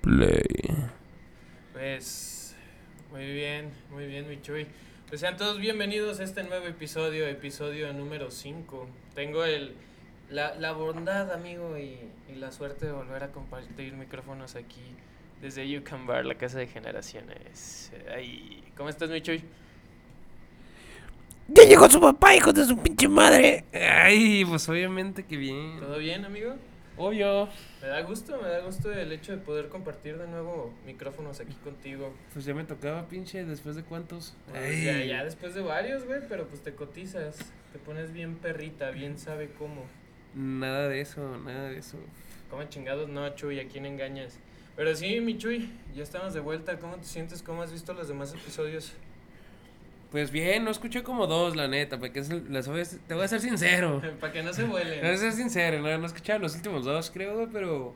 Play. Pues muy bien, muy bien, mi Chuy. Pues sean todos bienvenidos a este nuevo episodio, episodio número 5. Tengo el, la, la bondad, amigo, y, y la suerte de volver a compartir micrófonos aquí desde Yukon Bar, la casa de generaciones. Ay, ¿Cómo estás, mi Chuy? Ya llegó su papá, hijo de su pinche madre. Ay, pues obviamente que bien. ¿Todo bien, amigo? Obvio. Me da gusto, me da gusto el hecho de poder compartir de nuevo micrófonos aquí contigo. Pues ya me tocaba, pinche, después de cuántos. Pues ya, ya después de varios, güey, pero pues te cotizas, te pones bien perrita, bien sabe cómo. Nada de eso, nada de eso. ¿Cómo chingados no, Chuy? ¿A quién engañas? Pero sí, mi Chuy, ya estamos de vuelta. ¿Cómo te sientes? ¿Cómo has visto los demás episodios? Pues bien, no escuché como dos, la neta, porque es, las te voy a ser sincero. Para que no se Te voy a vuelen. ser sincero, no, no he escuchado los últimos dos, creo, pero.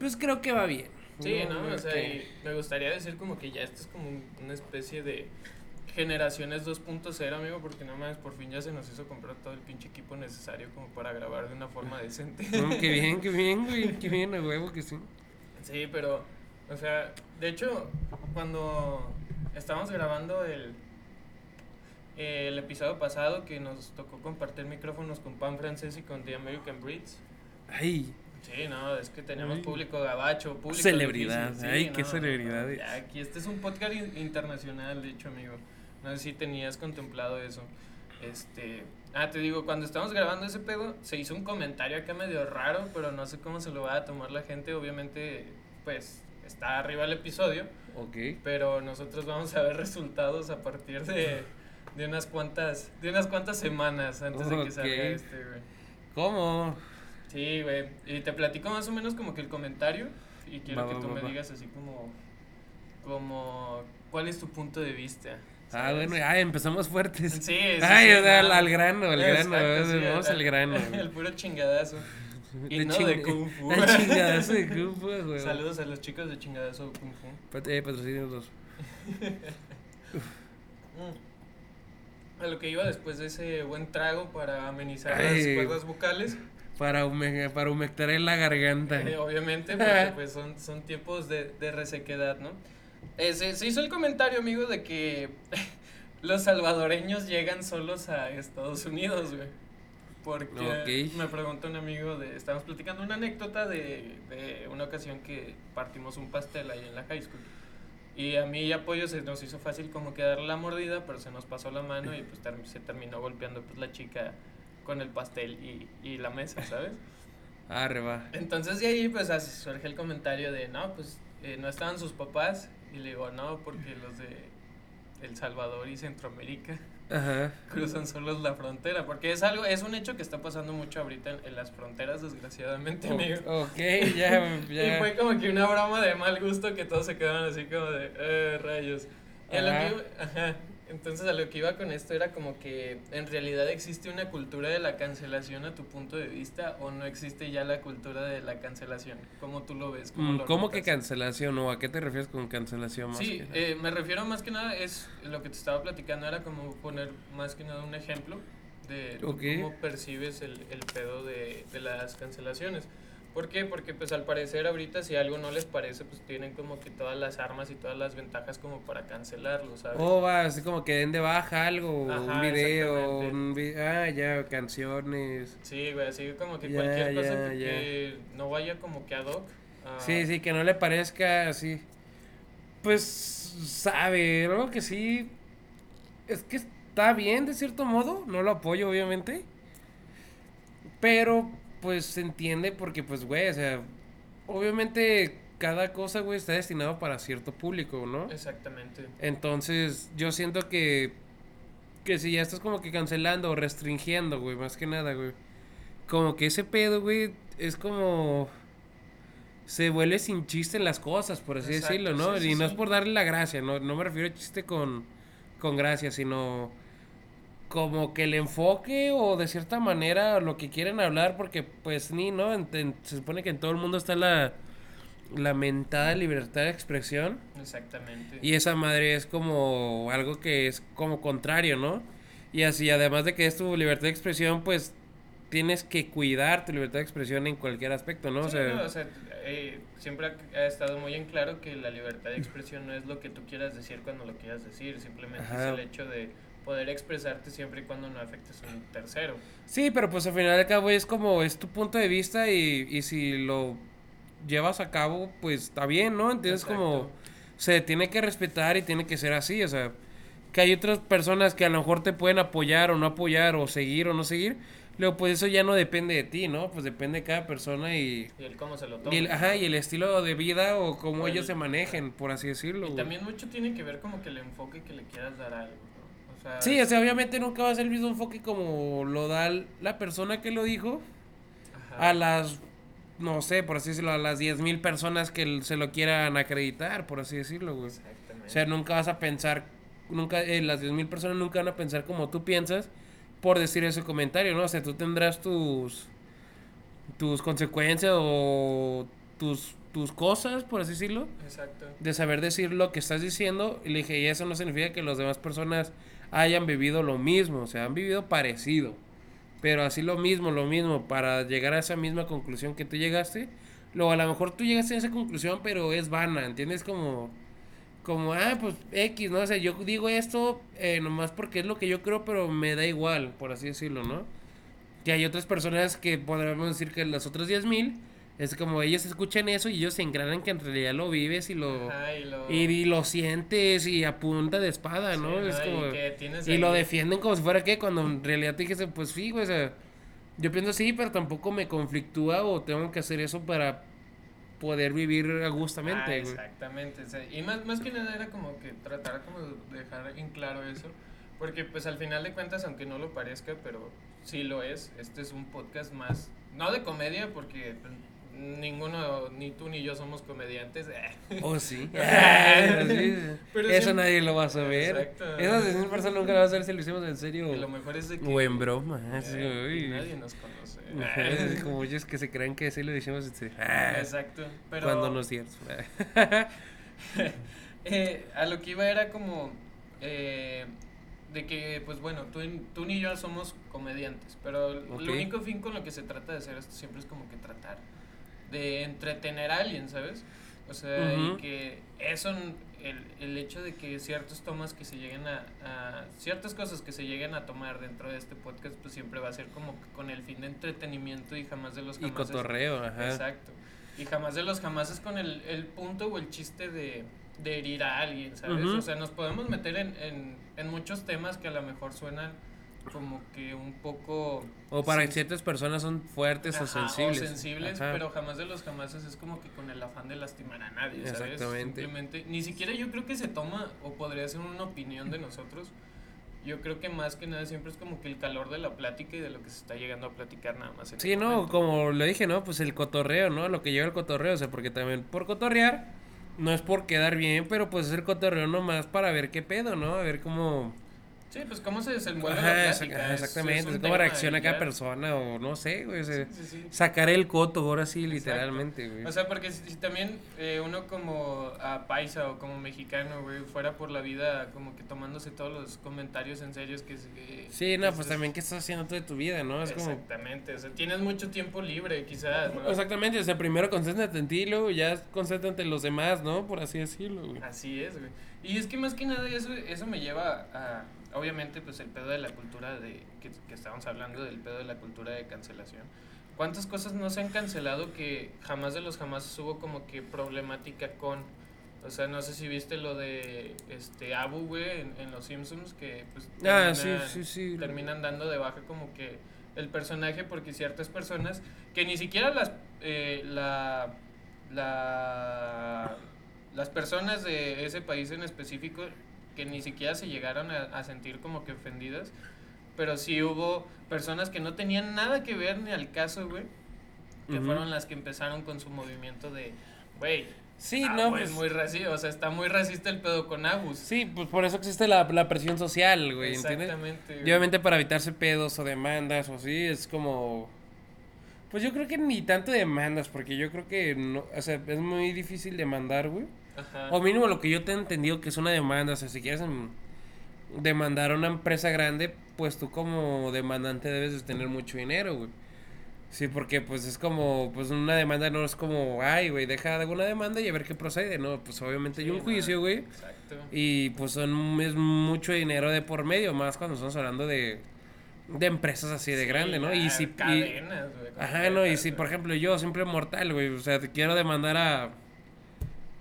Pues creo que va bien. Sí, ¿no? O sea, que- y me gustaría decir como que ya esto es como un- una especie de generaciones 2.0, amigo, porque no más, por fin ya se nos hizo comprar todo el pinche equipo necesario como para grabar de una forma decente. No, qué bien, qué bien, güey, qué bien, a huevo que sí. Sí, pero, o sea, de hecho, cuando estábamos grabando el, el episodio pasado que nos tocó compartir micrófonos con Pan Francés y con The American Breeds. Ay, Sí, no, es que teníamos Ay. público gabacho, público Celebridad, difícil. ay, qué celebridad. ya, aquí este es un podcast in- internacional, de hecho, amigo. No sé si tenías contemplado eso. Este, ah, te digo, cuando estábamos grabando ese pedo, se hizo un comentario acá medio raro, pero no sé cómo se lo va a tomar la gente. Obviamente, pues está arriba el episodio, ok. pero nosotros vamos a ver resultados a partir de, de unas cuantas de unas cuantas semanas antes de que salga este, güey. ¿Cómo? Sí, güey. Y te platico más o menos como que el comentario. Y quiero Va, que va, tú va, me digas así como. Como. ¿Cuál es tu punto de vista? Ah, bueno, ay, empezamos fuertes. Sí, sí. Ay, sí, o sea, al, no. al grano, al grano, Exacto, vamos el- al grano. El puro chingadazo. Y De no ching- de Kung Fu. El chingadazo de Kung Fu, güey. Saludos a los chicos de chingadazo Kung Fu. Pat- Eh, patrocínanos. A lo que iba después de ese buen trago para amenizar Ay. las cuerdas vocales. Para, hume- para humectar en la garganta. Eh, obviamente, porque pues son, son tiempos de, de resequedad, ¿no? Eh, se, se hizo el comentario, amigo, de que los salvadoreños llegan solos a Estados Unidos, güey. Porque me preguntó un amigo de. Estábamos platicando una anécdota de, de una ocasión que partimos un pastel ahí en la high school. Y a mí y a Pollo se nos hizo fácil como que darle la mordida, pero se nos pasó la mano y pues ter- se terminó golpeando pues la chica con el pastel y, y la mesa, ¿sabes? Arre, va. Entonces de ahí pues así surge el comentario de, no, pues eh, no estaban sus papás. Y le digo, no, porque los de El Salvador y Centroamérica Ajá. cruzan solos la frontera. Porque es algo, es un hecho que está pasando mucho ahorita en, en las fronteras, desgraciadamente, amigo. O- ok, ya, Y ya. fue como que una broma de mal gusto que todos se quedaron así como de, eh, rayos. Y a lo Ajá. que iba- ajá. Entonces a lo que iba con esto era como que en realidad existe una cultura de la cancelación a tu punto de vista o no existe ya la cultura de la cancelación. ¿Cómo tú lo ves? Mm, lo ¿Cómo que cancelación o a qué te refieres con cancelación? Más Sí, que eh, me refiero más que nada, es lo que te estaba platicando, era como poner más que nada un ejemplo de cómo percibes el, el pedo de, de las cancelaciones. ¿Por qué? Porque pues al parecer ahorita si algo no les parece, pues tienen como que todas las armas y todas las ventajas como para cancelarlo, ¿sabes? Oh, va, así como que den de baja algo, Ajá, un video, un vi- ah, ya, canciones. Sí, güey, así como que Ya, cualquier cosa que, que no vaya como que ad hoc. a- Sí, sí, que no le parezca así. Pues, sabe, algo que sí. Es que está bien de cierto modo, no lo apoyo obviamente. Pero, pues se entiende porque, pues, güey, o sea, obviamente cada cosa, güey, está destinado para cierto público, ¿no? Exactamente. Entonces, yo siento que. Que si ya estás como que cancelando o restringiendo, güey, más que nada, güey. Como que ese pedo, güey, es como. Se vuelve sin chiste en las cosas, por así Exacto, decirlo, ¿no? sí, sí, y no sí. es por darle la gracia, ¿no? No me refiero a chiste con, con gracia, sino. Como que el enfoque o de cierta manera lo que quieren hablar, porque pues ni, ¿no? En- en- se supone que en todo el mundo está la. La mentada libertad de expresión. Exactamente. Y esa madre es como algo que es como contrario, ¿no? Y así, además de que es tu libertad de expresión, pues tienes que cuidar tu libertad de expresión en cualquier aspecto, ¿no? Sí, no, o sea, eh, siempre ha estado muy en claro que la libertad de expresión no es lo que tú quieras decir cuando lo quieras decir, simplemente es el hecho de poder expresarte siempre y cuando no afectes a un tercero. Sí, pero pues al final de cabo es como, es tu punto de vista y, y si lo llevas a cabo, pues está bien, ¿no? Entonces como se tiene que respetar y tiene que ser así, o sea, que hay otras personas que a lo mejor te pueden apoyar o no apoyar o seguir o no seguir, luego pues eso ya no depende de ti, ¿no? Pues depende de cada persona y... Y el cómo se lo toma. Y el, ajá, y el estilo de vida o cómo ellos se manejen, por así decirlo. Y también mucho tiene que ver como que el enfoque que le quieras dar a algo. O sea, sí, o sea, obviamente nunca va a ser el mismo enfoque como lo da la persona que lo dijo a las no sé, por así decirlo, a las 10.000 personas que se lo quieran acreditar, por así decirlo, güey. Exactamente. O sea, nunca vas a pensar, nunca, eh, las 10.000 personas nunca van a pensar como tú piensas por decir ese comentario, ¿no? O sea, tú tendrás tus, tus consecuencias o tus, tus cosas, por así decirlo. Exacto. De saber decir lo que estás diciendo. Y le dije, y eso no significa que las demás personas hayan vivido lo mismo, o sea, han vivido parecido. Pero así lo mismo, lo mismo, para llegar a esa misma conclusión que tú llegaste. Luego a lo mejor tú llegaste a esa conclusión, pero es vana, ¿entiendes? Como, como, ah, pues X, ¿no? O sea, yo digo esto eh, nomás porque es lo que yo creo, pero me da igual, por así decirlo, ¿no? Que hay otras personas que podríamos decir que las otras 10.000 mil es como ellos escuchan eso y ellos se engranan que en realidad lo vives y lo, y, lo... sientes y a punta de espada, ¿no? es como, y, lo defienden como si fuera que cuando en realidad te dijese, pues sí, o sea, yo pienso sí, pero tampoco me conflictúa o tengo que hacer eso para poder vivir agustamente. Ah, exactamente, y más, más que nada era como que tratar como de dejar en claro eso, porque pues al final de cuentas, aunque no lo parezca, pero sí lo es, este es un podcast más, no de comedia, porque pues, ninguno, ni tú ni yo somos comediantes. Oh, sí. Eso nadie lo va a saber. Exacto. Esas personas nunca lo va a saber si lo hicimos en serio. lo mejor es de que. O en broma. nadie nos conoce. como ellos que se creen que sí lo hicimos. Exacto. Pero... Cuando no es cierto. eh, a lo que iba era como. Eh, de que, pues bueno, tú, tú ni yo somos comediantes, pero el único fin con lo que se trata de hacer esto siempre es como que tratar de entretener a alguien, ¿sabes? O sea, y que eso, el, el, hecho de que ciertos tomas que se lleguen a, ciertas cosas que se lleguen a tomar dentro de este podcast, pues siempre va a ser como con el fin de entretenimiento y jamás de los jamás. Y cotorreo, ajá. Exacto. Y jamás de los jamás es con el, el punto o el chiste de, de herir a alguien, ¿sabes? O sea, nos podemos meter en, en, en muchos temas que a lo mejor suenan como que un poco... O para ciertas personas son fuertes o sensibles. O sensibles, pero jamás de los jamás es como que con el afán de lastimar a nadie, ¿sabes? Exactamente. Simplemente, ni siquiera yo creo que se toma, o podría ser una opinión de nosotros, yo creo que más que nada siempre es como que el calor de la plática y de lo que se está llegando a platicar nada más. sí, no, como lo dije, ¿no? Pues el cotorreo, ¿no? Lo que lleva el cotorreo, o sea, porque también por cotorrear, no es por quedar bien, pero pues es el cotorreo nomás para ver qué pedo, ¿no? A ver cómo Sí, pues cómo se desenvuelve la plática. Exactamente, cómo reacciona cada persona o no sé, güey. sacar el coto ahora sí, literalmente, güey. O sea, porque si, también eh, uno como a paisa o como mexicano, güey, fuera por la vida como que tomándose todos los comentarios en serio que... sí, no, pues también qué estás haciendo tú de tu vida, ¿no? Es exactamente, o sea, tienes mucho tiempo libre quizás, ¿no? Exactamente, o sea, primero concéntrate en ti, luego ya concéntrate en los demás, ¿no? Por así decirlo, güey. Así es, güey. Y es que más que nada eso, eso me lleva a obviamente pues el pedo de la cultura de que, que estábamos hablando del pedo de la cultura de cancelación. Cuántas cosas no se han cancelado que jamás de los jamás hubo como que problemática con o sea no sé si viste lo de este Abu güey en, los Simpsons que pues ah, terminan, dando de baja como que el personaje porque ciertas personas que ni siquiera las eh, la la las personas de ese país en específico que ni siquiera se llegaron a, sentir como que ofendidas, pero sí hubo personas que no tenían nada que ver ni al caso, güey, que fueron las que empezaron con su movimiento de, güey, Sí, no, pues muy racista, o sea, está muy racista el pedo con Agus. Sí, pues por eso existe la, la presión social, güey, Exactamente. Y obviamente para evitarse pedos o demandas o así, es como... Pues yo creo que ni tanto demandas, porque yo creo que, no, o sea, es muy difícil demandar, güey. O mínimo lo que yo te he entendido que es una demanda. O sea, si quieres demandar a una empresa grande, pues tú como demandante debes de tener mucho dinero, güey. Sí, porque pues es como, pues una demanda no es como, ay, güey, deja de una demanda y a ver qué procede, ¿no? Pues obviamente hay un juicio, güey. Exacto. Y pues son, es mucho dinero de por medio, más cuando estamos hablando de, de empresas así de Sí, grande, ¿no? Y si... y- Cadenas, güey. ajá, no, y si por ejemplo yo, siempre mortal, güey, o sea, te quiero demandar a,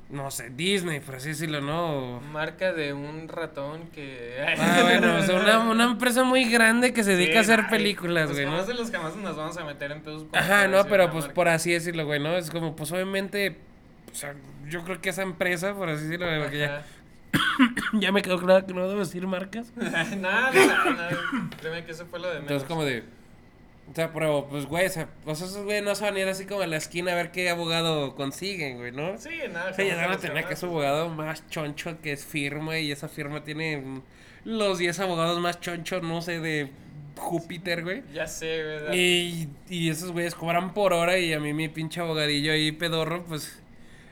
no sé, Disney, por así decirlo, ¿no? Marca de un ratón que. Ah, bueno, o sea, una, una empresa muy grande que se dedica a hacer ay, películas, pues güey, ¿no? jamás de los jamás nos vamos a meter en pedos. Ajá, no, pero pues marca. por así decirlo, güey, ¿no? Es como, pues obviamente, o sea, yo creo que esa empresa, por así decirlo, porque ya, ya me quedó claro que no debo decir marcas. nada, nada, nada. Créeme que eso fue lo de menos. Entonces, como de. O sea, pero, pues, güey, o sea, pues esos güey no se van a ir así como a la esquina a ver qué abogado consiguen, güey, ¿no? Sí, nada. O sea, ya van a tener que su abogado más choncho que es firma y esa firma tiene los 10 abogados más chonchos, no sé, de Júpiter, güey. Ya sé, ¿verdad? Y, y esos güeyes cobran por hora y a mí mi pinche abogadillo ahí pedorro, pues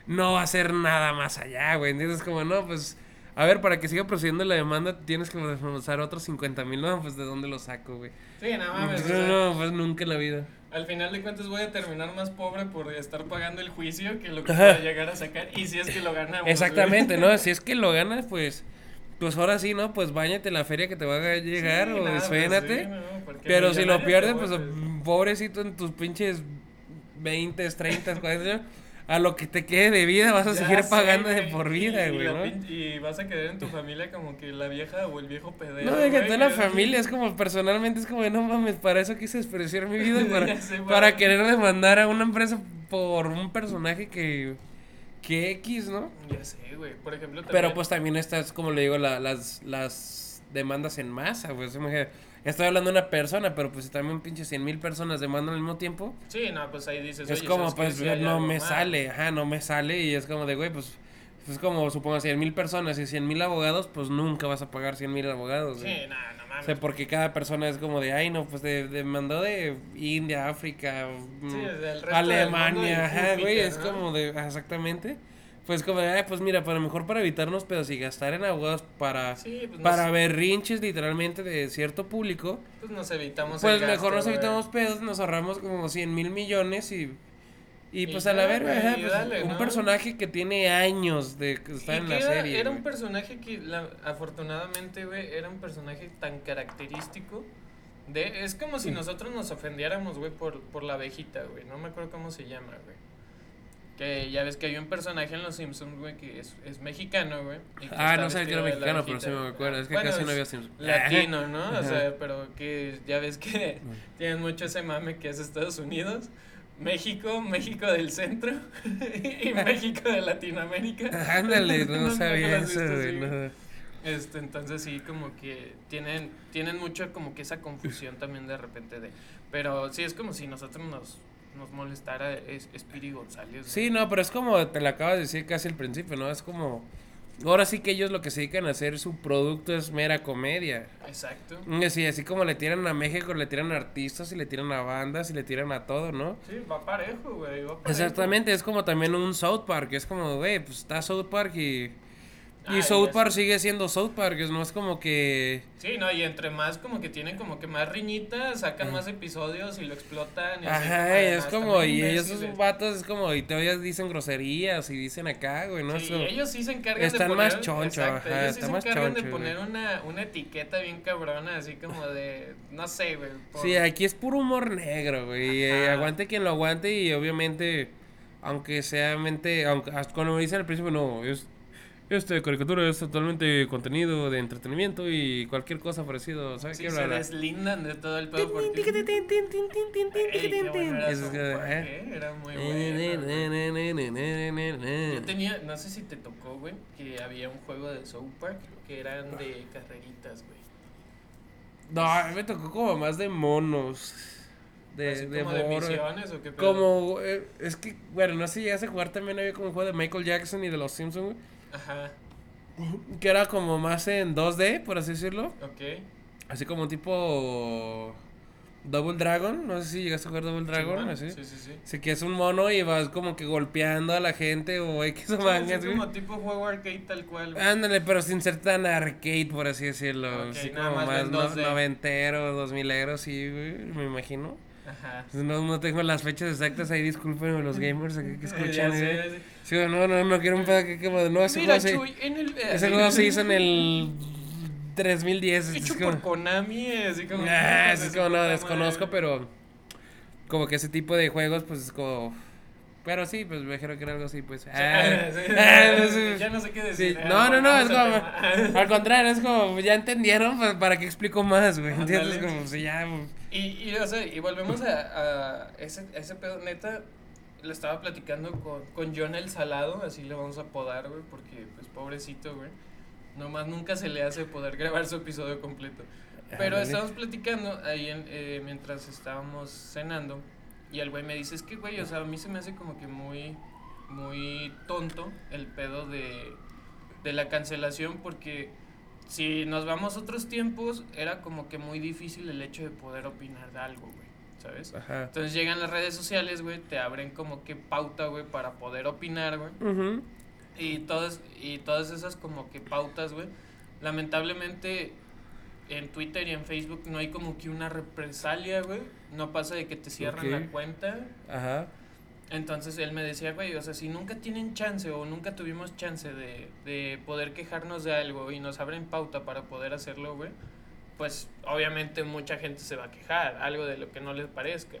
no va a hacer nada más allá, güey. ¿Entiendes? Como, no, pues, a ver, para que siga procediendo la demanda tienes que desembolsar otros 50 mil, no, pues, ¿de dónde lo saco, güey? Sí, nada mames. o No, sea, no, pues nunca en la vida. Al final de cuentas voy a terminar más pobre por estar pagando el juicio que lo que Ajá. pueda llegar a sacar. Y si es que lo ganamos. güey. Exactamente, ¿no? Si es que lo ganas, pues, pues ahora sí, ¿no? Pues bañate en la feria que te va a llegar Sí, o pues, desfénate. sí, no, Pero si lo pierdes, pues vuelves. pobrecito en tus pinches 20, 30, 40, a lo que te quede de vida vas a Ya seguir sé, pagando de güey, por vida, y güey, ¿no? Y vas a quedar en tu familia como que la vieja o el viejo pedero. No, déjate güey, la familia, es como personalmente, es como, no mames, para eso quise desperdiciar mi vida, para, sé, para querer demandar a una empresa por un personaje que, que X, ¿no? Ya sé, güey. Por ejemplo, también. Pero pues también estas, como le digo, la- las, las demandas en masa, pues. Estoy hablando de una persona, pero pues si también pinche 100 mil personas demandan al mismo tiempo. Sí, no, pues ahí dices. es "Oye, como, pues no me mal". sale, ajá, no me sale. Y es como de, güey, pues, pues como supongo 100 mil personas y 100 mil abogados, pues nunca vas a pagar 100 mil abogados. Sí, no, no O sea, porque cada persona es como de, ay, no, pues de, demandó de India, África, mm, Sí, del resto del mundo Alemania, ajá, güey, es como de, ajá, exactamente. Pues como de, ay, pues mira, para mejor para evitarnos pedos y gastar en abogados para, Sí, pues para nos, berrinches literalmente de cierto público, pues nos evitamos. pues el mejor gasto, nos evitamos pedos, nos ahorramos como 100 mil millones y... Y Y pues ya, a la verga, pues, un ¿no? personaje que tiene años de que está Y en la era, serie. Era un personaje que, la- afortunadamente, güey, era un personaje tan característico. De, es como si nosotros nos ofendiéramos, güey, por, por la abejita, güey. No me acuerdo cómo se llama, güey. Que ya ves que hay un personaje en Los Simpsons, güey, que es, es mexicano, güey. Ah, no sé que era mexicano, pero sí me acuerdo. Es que Bueno, casi no había Simpsons. Latino, ¿no? O Ajá. sea, pero que ya ves que tienen mucho ese mame que es Estados Unidos. México, México del centro y México de Latinoamérica. Ándale, no, Nunca sabía eso, güey. no. Este, entonces sí, como que tienen, tienen mucho como que esa confusión también de repente de... Pero sí, es como si nosotros nos, nos molestara es, González. Sí, no, pero es como te lo acabas de decir casi al principio, ¿no? Es como. Ahora sí que ellos lo que se dedican a hacer, su producto es mera comedia. Exacto. Mm, Sí, así como le tiran a México, le tiran a artistas y le tiran a bandas y le tiran a todo, ¿no? Sí, va parejo, güey. Exactamente, es como también un South Park, es como, güey, pues está South Park y... Y Ah, South Park sigue siendo South Park, es- no es como que... Sí, no, y entre más como que tienen como que más riñitas, sacan más episodios y lo explotan. Y así Ajá, como de, y "No, es están como, y ellos imbéciles". esos vatos es como, y todavía dicen groserías y dicen acá, güey, ¿no? Sí, Eso- ellos sí se encargan están de poner... más choncho, exacto, ajá, ellos sí está se más encargan de choncho, poner güey. una, una etiqueta bien cabrona, así como de... No sé, güey. por- Sí, aquí es puro humor negro, güey. eh, aguante quien lo aguante y obviamente, aunque sea mente, aunque me dicen al principio, no, es, este caricatura es totalmente contenido de entretenimiento y cualquier cosa parecido, ¿sabes Sí, qué? se Bla, bla. deslindan de todo el pedo porque... Era muy bueno. Yo tenía, no sé si te tocó, güey, que había un juego de South Park que eran de carreritas, güey. No, me tocó como más de monos. De, Así de como de misiones o qué pedo. Como, eh, es que, bueno, no sé si llegaste a jugar también, había como un juego de Michael Jackson y de los Simpsons, güey. Ajá, Que era como más en 2D, por así decirlo. ok. Así como tipo Double Dragon, no sé si llegaste a jugar Double Dragon, Simón, así. Sí, sí, sí. Así que es un mono y vas como que golpeando a la gente o X o Sí, mangas, güey. como tipo juego arcade tal cual. güey. Ándale, pero sin ser tan arcade, por así decirlo. Ok, así nada como más más no- 2D. noventero, dos mileros, sí, güey, me imagino. Ajá. No, no tengo las fechas exactas ahí, disculpen los gamers aquí que Ya escuchan. eh. sé. Sí, no, no, no quiero un pedo que como de no, ese Mira, juego, se, Chuy, en el. ese juego se hizo en el 3010. Hecho es como- por Konami, así como. Ah, es como no, desconozco, pero como que ese tipo de juegos, pues es como. Pero sí, pues me dijeron que era algo así, pues. ah, Sí, ah, no sé. ya no sé qué Sí, decir. No, no, no, es como. al contrario, es como. Ya entendieron, pues, ¿para qué explico más, güey? ¿Entiendes? Como si ya. Y, y, o sea, y volvemos a, a ese, ese pedo, neta, lo estaba platicando con, con John el Salado, así le vamos a apodar, güey, porque, pues, pobrecito, güey. Nomás nunca se le hace poder grabar su episodio completo. Pero Ándale. estábamos platicando ahí en, eh, mientras estábamos cenando, y el güey me dice, es que, güey, o sea, a mí se me hace como que muy, muy tonto el pedo de, de la cancelación, porque si nos vamos a otros tiempos, era como que muy difícil el hecho de poder opinar de algo, güey, ¿sabes? Ajá. Entonces llegan las redes sociales, güey, te abren como que pauta, güey, para poder opinar, güey. Ujú. Y todas, y todas esas como que pautas, güey. Lamentablemente en Twitter y en Facebook no hay como que una represalia, güey. No pasa de que te cierran la cuenta. Ajá. Entonces él me decía, güey, o sea, si nunca tienen chance o nunca tuvimos chance de, de poder quejarnos de algo y nos abren pauta para poder hacerlo, güey, pues obviamente mucha gente se va a quejar, algo de lo que no les parezca.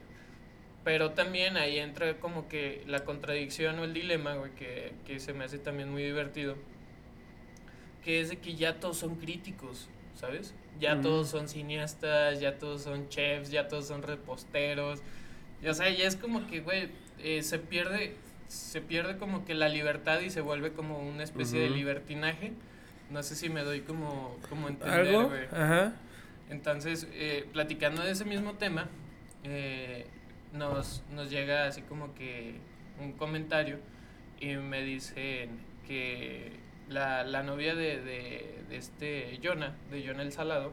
Pero también ahí entra como que la contradicción o el dilema, güey, que, que se me hace también muy divertido, que es de que ya todos son críticos, ¿sabes? Ya Ujú. todos son cineastas, ya todos son chefs, ya todos son reposteros. Y, o sea, ya es como que, güey, eh, se pierde se pierde como que la libertad y se vuelve como una especie de libertinaje. No sé si me doy como, como entender. Ajá. Entonces, eh, platicando de ese mismo tema, eh, nos, nos llega así como que un comentario y me dicen que la, la novia de, de, de este Jonah, de Jonah el Salado,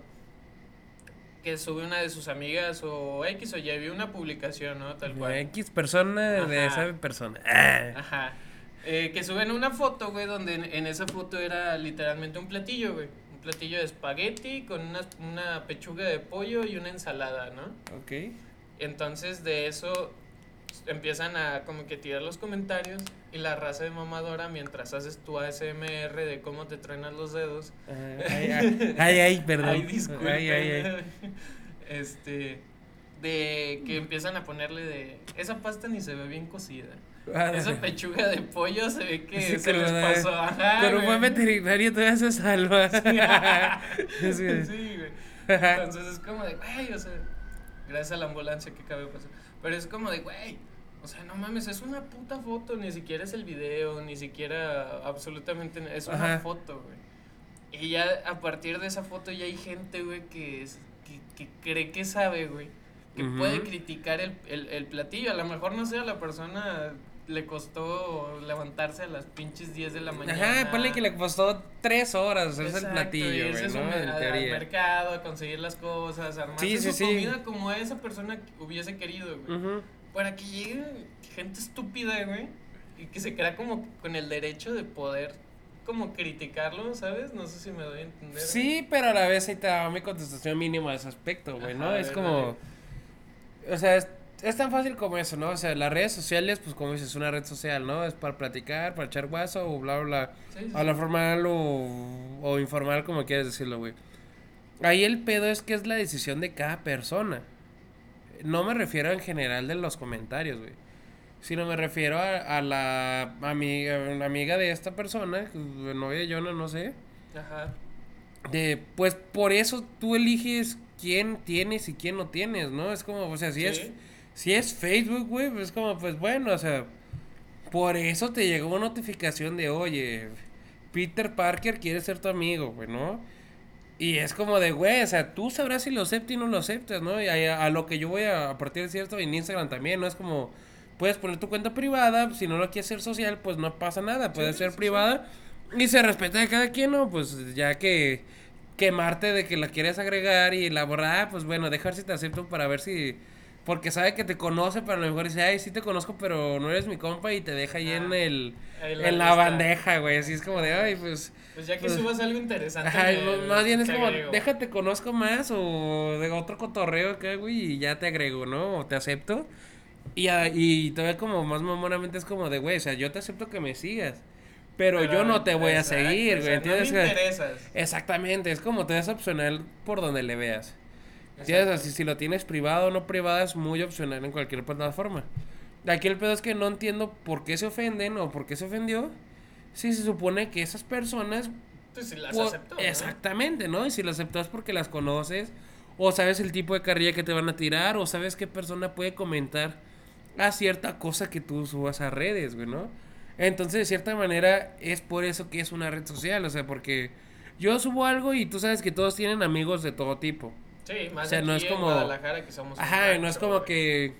que sube una de sus amigas o X o Y, vi una publicación, ¿no? Tal cual. X persona de esa persona. Ah. Ajá. Eh, que suben una foto, güey, donde en, en esa foto era literalmente un platillo, güey. Un platillo de espagueti con una, una pechuga de pollo y una ensalada, ¿no? Ok. Entonces de eso empiezan a como que tirar los comentarios y la raza de mamadora mientras haces tu ASMR de cómo te truenas los dedos. Ah, Ay, ay, ay, ay, perdón. Ay, disculpen. Ay, ay, ay. Este, de que empiezan a ponerle de, esa pasta ni se ve bien cocida. Ah, Esa pechuga de pollo se ve que Sí, se les pasó. Ajá, Pero fue veterinario, todavía se salva. Sí. Sí, güey. Entonces es como de, güey, o sea, gracias a la ambulancia que cabe pasar. Pero es como de, güey, o sea, no mames, es una puta foto, ni siquiera es el video, ni siquiera absolutamente, es una foto, güey. Y ya a partir de esa foto ya hay gente, güey, que, es- que, que cree que sabe, güey, que puede criticar el, el, el platillo. A lo mejor, no sé, a la persona le costó levantarse a las pinches 10 de la mañana. Ajá, ponle que le costó tres horas hacerse el Exacto, platillo, irse güey, ¿no? En a- al teoría. mercado, a conseguir las cosas, armarse Sí, sí, su sí. comida como esa persona hubiese querido, güey. Ujú. Para que llegue gente estúpida, güey, y que se crea como con el derecho de poder como criticarlo, ¿sabes? No sé si me doy a entender. Sí, pero a la vez ahí te daba mi contestación mínima a ese aspecto, güey, ¿no? Ajá, Es a ver, como... O sea, es, es tan fácil como eso, ¿no? O sea, las redes sociales, pues como dices, es una red social, ¿no? Es para platicar, para echar guaso o bla, bla, bla. Sí, sí, A la formal o, o informal, como quieras decirlo, güey. Ahí el pedo es que es la decisión de cada persona. No me refiero en general de los comentarios, güey. Sino me refiero a, a la amiga, amiga de esta persona, novia de Jonah, no sé. Ajá. De, pues por eso tú eliges quién tienes y quién no tienes, ¿no? Es como, o sea, si es. Si es Facebook, güey, pues como, pues bueno, o sea, por eso te llegó una notificación de, oye, Peter Parker quiere ser tu amigo, güey, ¿no? Y es como de, güey, o sea, tú sabrás si lo aceptas y no lo aceptas, ¿no? Y a, a lo que yo voy a, a partir de cierto, en Instagram también, ¿no? Es como, puedes poner tu cuenta privada, si no lo quieres hacer social, pues no pasa nada, puede Sí, ser sí, privada y se respeta de cada quien, ¿no? Pues ya que quemarte de que la quieres agregar y la borrar, pues bueno, dejar si te acepto para ver si Porque sabe que te conoce, pero a lo mejor dice, ay, sí te conozco, pero no eres mi compa y te deja ahí en el... Ahí En la bandeja, güey. Así es como de, ay, pues... Pues ya que Pues- subas algo interesante. Me- más bien es como, agrego. déjate conozco más o de otro cotorreo acá, güey, y ya te agrego, ¿no? O te acepto. Y, y todavía como más mamonamente es como de, güey, o sea, yo te acepto que me sigas. Pero, yo no te voy a seguir, o güey, sea, ¿entiendes? No me interesas. Exactamente, es como te es opcional por donde le veas. Así, si lo tienes privado o no privado es muy opcional en cualquier plataforma. Aquí el pedo es que no entiendo por qué se ofenden o por qué se ofendió. Si se supone que esas personas Pues si las aceptó. ¿no? Exactamente, ¿no? Y si las aceptas porque las conoces, o sabes el tipo de carrilla que te van a tirar, o sabes qué persona puede comentar a cierta cosa que tú subas a redes, güey, ¿no? Entonces, de cierta manera, es por eso que es una red social, o sea, porque yo subo algo y tú sabes que todos tienen amigos de todo tipo. Sí, más O sea, no aquí en como- Guadalajara que somos. Ajá, no es como güey. que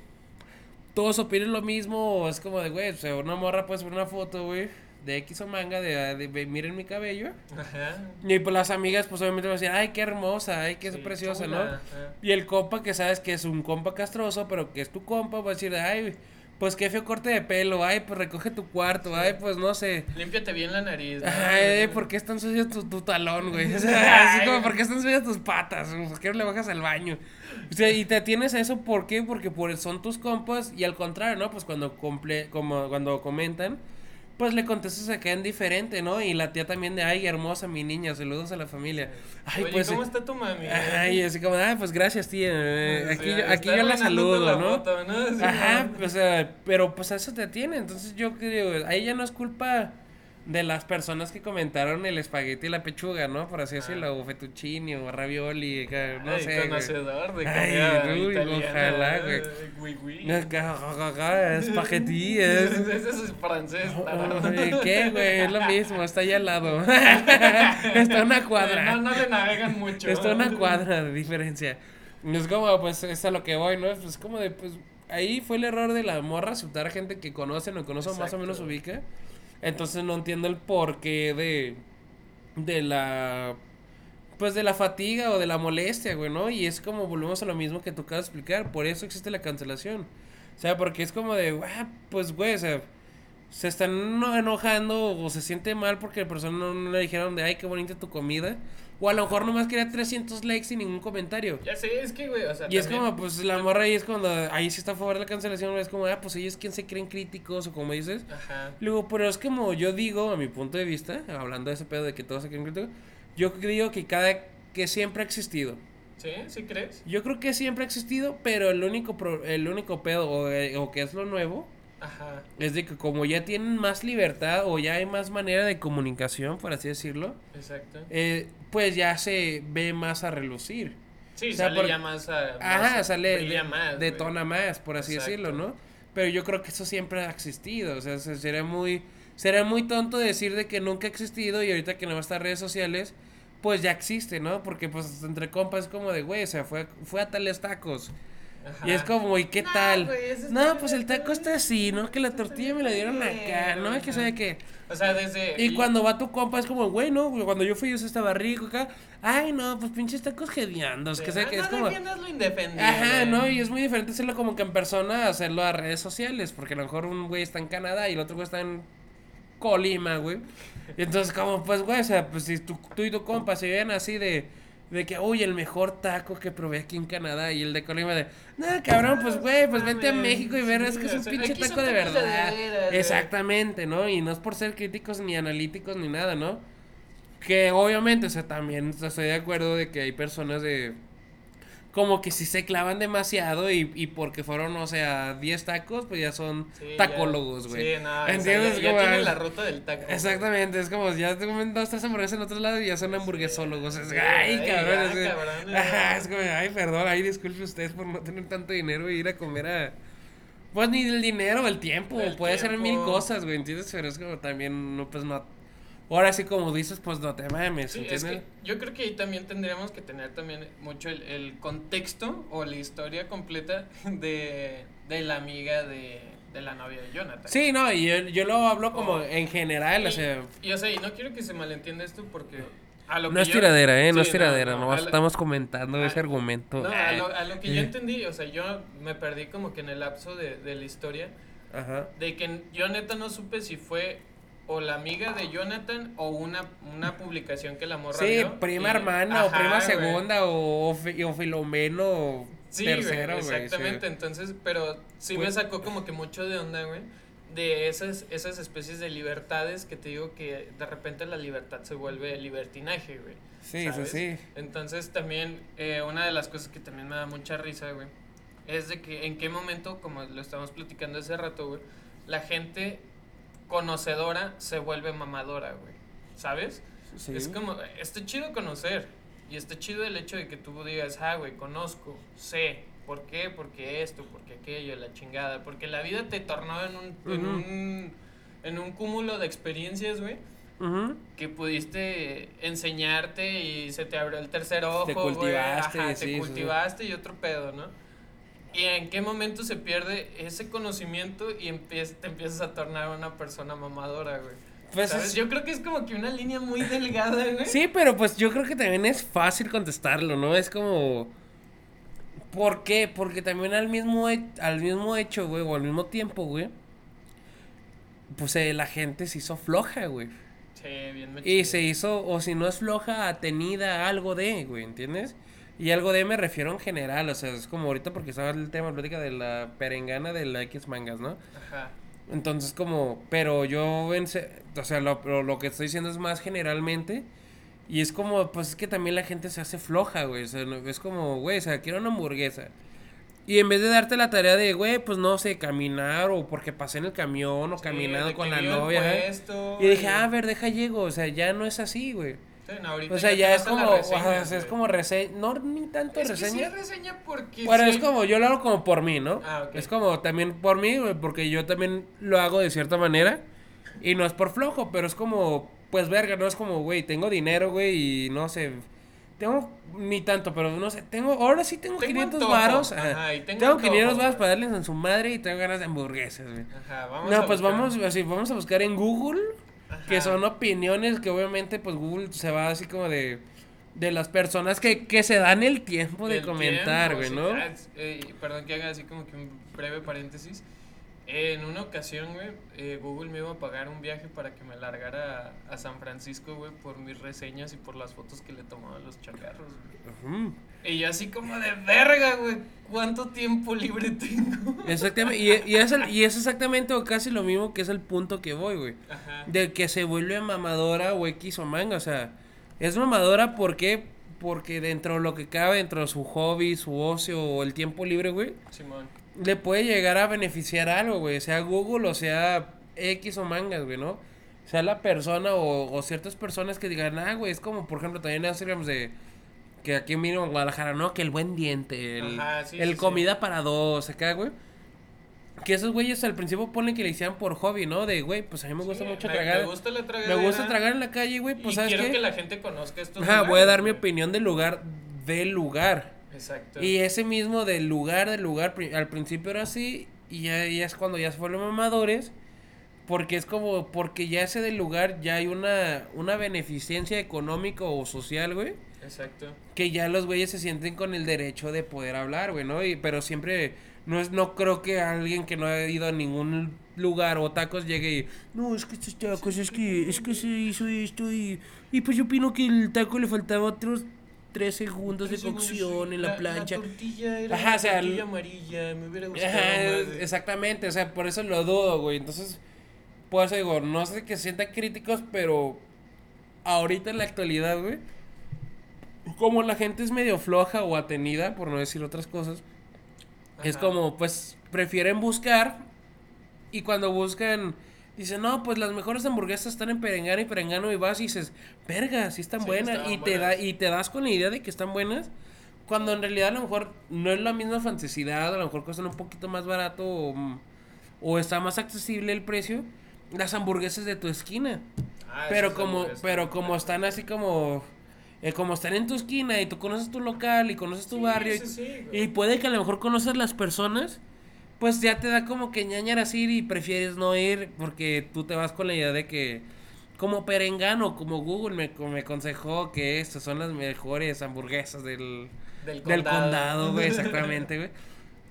todos opinen lo mismo, o es como de, güey, o sea, una morra puede subir una foto, güey, de X o manga, de, de, de, miren mi cabello. Ajá. Y pues las amigas, pues obviamente van a decir, ay, qué hermosa, ay, qué Sí, preciosa, chula, ¿no? ajá. Y el compa que sabes que es un compa castroso, pero que es tu compa, va a decir, ay, pues qué feo corte de pelo, ay, pues recoge tu cuarto, Sí. ay, pues no sé. Límpiate bien la nariz. ¿no? Ay, ¿por qué están sucios tu, tu talón, güey? O sea, así como, ¿por qué están sucias tus patas? ¿Por qué no le bajas al baño? O sea, y te tienes a eso, ¿por qué? Porque por, son tus compas y al contrario, ¿no? Pues cuando, comple como, cuando comentan, pues le contestas acá en diferente, ¿no? Y la tía también de, ay, hermosa mi niña, saludos a la familia. Ay, Oye, pues... ¿cómo está tu mami? Ay, así como, ay, pues gracias, tía. eh, O Aquí, sea, yo- aquí yo la saludo, la ¿no? foto, ¿no? Sí, Ajá, o sea, pero pues a eso te tiene. Entonces yo creo, ahí ya no es culpa de las personas que comentaron el espagueti y la pechuga, ¿no? Por así Ah. decirlo, o fettuccini o ravioli, no Ay, sé. güey. conocedor de Ay, uy, ojalá, güey. Ja, Espagueti es... Ese es francés. Ay, ¿Qué, güey? Es lo mismo, está ahí al lado. está una cuadra. No, no le navegan mucho. Está una cuadra de diferencia. Es como, pues, es a lo que voy, ¿no? Es como de, pues, ahí fue el error de la morra aceptar a gente que conocen o conoce o más o menos ubica. Entonces no entiendo el porqué de, de la, pues, de la fatiga o de la molestia, güey, ¿no? Y es como, volvemos a lo mismo que tú de explicar, por eso existe la cancelación. O sea, porque es como de, ah, pues, güey, o sea, se están eno- enojando o se siente mal porque la persona no, no le dijeron de, ay, qué bonita tu comida. O a lo mejor nomás quería 300 likes sin ningún comentario. Ya sé, es que, güey, o sea. Y es como, pues la morra ahí es cuando, ahí sí está a favor de la cancelación, es como, ah, pues ellos quien se creen críticos o como dices. Ajá. Luego, pero es como yo digo, a mi punto de vista, hablando de ese pedo de que todos se creen críticos, yo digo que cada, que siempre ha existido. ¿Sí? ¿Sí crees? Yo creo que siempre ha existido, pero el único, pro- el único pedo, o, eh, o que es lo nuevo, Ajá. es de que como ya tienen más libertad o ya hay más manera de comunicación, por así decirlo, Exacto. eh, pues ya se ve más a relucir. Sí, o sea, sale por- ya más a. Ajá, más- sale, brilla de- más. más, por así Exacto. decirlo, ¿no? Pero yo creo que eso siempre ha existido, o sea, se- sería muy, sería muy tonto decir de que nunca ha existido y ahorita que no está redes sociales, pues ya existe, ¿no? Porque pues entre compas es como de, güey, o sea, fue, fue a tales tacos. Ajá. Y es como, ¿y qué No, tal? eso no, pues el taco está así, ¿no? Que la tortilla me la dieron acá, ¿no? Que sabe que... O sea, desde. Y cuando va tu compa es como, güey, no, cuando yo fui yo estaba rico acá. Ay, no, pues pinches tacos gediandos, que sé que no es como... lo indefendible. Ajá, no, y es muy diferente hacerlo como que en persona, hacerlo a redes sociales, porque a lo mejor un güey está en Canadá y el otro güey está en Colima, güey. Y entonces, como, pues, güey, o sea, pues si tú, tú y tu compa se ven así de, de que, uy, el mejor taco que probé aquí en Canadá y el de Colima de, no, cabrón, pues, güey, pues vente a Mames, México y verás sí, que es un pinche taco de verdad. veras. Exactamente, ¿no? Y no es por ser críticos ni analíticos ni nada, ¿no? Que obviamente, o sea, también estoy de acuerdo de que hay personas de como que si se clavan demasiado y, y porque fueron, o sea, 10 tacos, pues ya son Sí, tacólogos, güey. Sí, no, o sea, ¿Entiendes? Ya, tienen la ruta del taco. Exactamente, es como ya te comen dos, tres hamburguesas en otro lado y ya son hamburguesólogos. Es, ay, ay, cabrón. ya, es cabrón, como, ay, perdón, ay, disculpe ustedes por no tener tanto dinero y ir a comer a. Pues ni el dinero, el tiempo, El puede ser mil tiempo. cosas, güey, ¿entiendes? Pero es como también, no, pues no. Ahora sí, como dices, pues no te mames, Sí, es que yo creo que ahí también tendríamos que tener también mucho el, el contexto o la historia completa de, de la amiga de, de la novia de Jonathan. Sí, no, y yo, yo lo hablo como Oh. en general, o sea. Y, y, o sea, y no quiero que se malentienda esto porque no es tiradera, ¿eh? No es tiradera, no, estamos comentando ese argumento. No, a lo, a lo, que yo entendí, o sea, yo me perdí como que en el lapso de, de la historia. Ajá. De que yo neta no supe si fue o la amiga de Jonathan o una, una publicación que la morra Sí, prima hermana o prima segunda o, o, filomeno sí, tercero, güey. Exactamente, entonces, pero sí me pues sacó como que mucho de onda, güey. De esas, esas especies de libertades que te digo que de repente la libertad se vuelve libertinaje, güey. Sí, sí, sí. Entonces también, eh, una de las cosas que también me da mucha risa, güey, es de que en qué momento, como lo estamos platicando hace rato, güey, la gente conocedora se vuelve mamadora, güey. ¿Sabes? Es como, está chido conocer. Y está chido el hecho de que tú digas, ah, güey, conozco, sé. ¿Por qué? Porque esto, porque aquello, la chingada. Porque la vida te tornó en un, en un, en un cúmulo de experiencias, güey. Que pudiste enseñarte y se te abrió el tercer ojo, te cultivaste, Ajá, te cultivaste y otro pedo, ¿no? ¿Y en qué momento se pierde ese conocimiento y te empiezas a tornar una persona mamadora, güey? Pues Yo creo que es como que una línea muy delgada, güey. Sí, pero pues yo creo que también es fácil contestarlo, ¿no? Es como... ¿Por qué? Porque también al mismo, al mismo hecho, güey, o al mismo tiempo, güey, pues eh, la gente se hizo floja, güey. Sí, bien Y se hizo, o si no es floja, atenida algo de, güey, ¿entiendes? Y algo de me refiero en general, o sea, es como ahorita porque estaba el tema plática de la perengana de la X mangas, ¿no? Ajá. Entonces como, pero yo, o sea, lo, lo, que estoy diciendo es más generalmente. Y es como, pues es que también la gente se hace floja, güey. O sea, es como, güey, o sea, quiero una hamburguesa. Y en vez de darte la tarea de, güey, pues no sé, caminar o porque pasé en el camión o caminando con la novia. y dije, ah, a ver, deja llego. O sea, ya no es así, güey o sea, ya es como, es como reseña, no ni tanto es reseña. Que sí reseña porque Bueno, es como, yo lo hago como por mí, ¿no? Ah, Es como también por mí, porque yo también lo hago de cierta manera. Y no es por flojo, pero es como, pues verga, no es como, güey, tengo dinero, güey, y no sé. Tengo ni tanto, pero no sé, tengo, ahora sí tengo, 500 varos. tengo, tengo 500 varos para darles a su madre y tengo ganas de hamburguesas, güey. Ajá, vamos no, pues vamos, así, vamos a buscar en Google que son opiniones que obviamente pues Google se va así como de de las personas que, que se dan el tiempo de comentar, güey, ¿no? Eh, perdón que haga así como que un breve paréntesis. en una ocasión, güey, eh, Google me iba a pagar un viaje para que me largara a, San Francisco, güey, por mis reseñas y por las fotos que le tomaban los chacarros, güey. Y yo así como de verga, güey, ¿cuánto tiempo libre tengo? Exactamente, y, y, es y es exactamente o casi lo mismo que es el punto que voy, güey. Ajá. De que se vuelve mamadora o X o manga, o sea, es mamadora porque porque dentro de lo que cabe, dentro de su hobby, su ocio o el tiempo libre, güey, Simón. le puede llegar a beneficiar algo, güey, sea Google o sea X o mangas, güey, ¿no? Sea la persona o, o ciertas personas que digan, ah, güey, es como, por ejemplo, también hablamos de que aquí mismo en Guadalajara, ¿no? Que el buen diente, el, el comida para dos, acá, güey. Que esos güeyes al principio ponen que le hicieran por hobby, ¿no? De, güey, pues a mí me gusta mucho tragar. Me gusta la Me gusta tragar en la calle, güey, pues y quiero que la gente conozca esto. Ajá, voy a dar mi opinión del lugar, del lugar. Exacto. Y ese mismo del lugar, del lugar, al principio era así, y ya, ya es cuando ya se fueron mamadores. Porque es como, porque ya ese del lugar ya hay una, una beneficencia económica o social, güey Exacto. Que ya los güeyes se sienten con el derecho de poder hablar, güey, ¿no? Y, pero siempre, no es, no creo que alguien que no ha ido a ningún lugar o tacos llegue y, no, es que estos tacos, es que, es que se hizo esto y, y pues yo opino que el taco le faltaba otros tres segundos de cocción en la, plancha. La tortilla era Ajá, o sea, tortilla amarilla, me hubiera gustado Exactamente, o sea, por eso lo dudo, güey. Entonces, pues digo, no sé que se sientan críticos, pero ahorita en la actualidad, güey, como la gente es medio floja o atenida, por no decir otras cosas, es como, pues, prefieren buscar y cuando buscan, dicen, no, pues las mejores hamburguesas están en Perengano y Perengano y vas y dices, verga, sí están buenas y te, da, y te das con la idea de que están buenas. Cuando en realidad a lo mejor no es la misma fantasidad, a lo mejor cuestan un poquito más barato o, o está más accesible el precio, las hamburguesas de tu esquina. Ah, pero como, pero como están así como eh, como están en tu esquina y tú conoces tu local y conoces tu barrio y, puede que a lo mejor conoces las personas, pues ya te da como que ñañar así y prefieres no ir porque tú te vas con la idea de que como perengano, como Google me, me aconsejó que estas son las mejores hamburguesas del, Del condado. güey, exactamente, güey.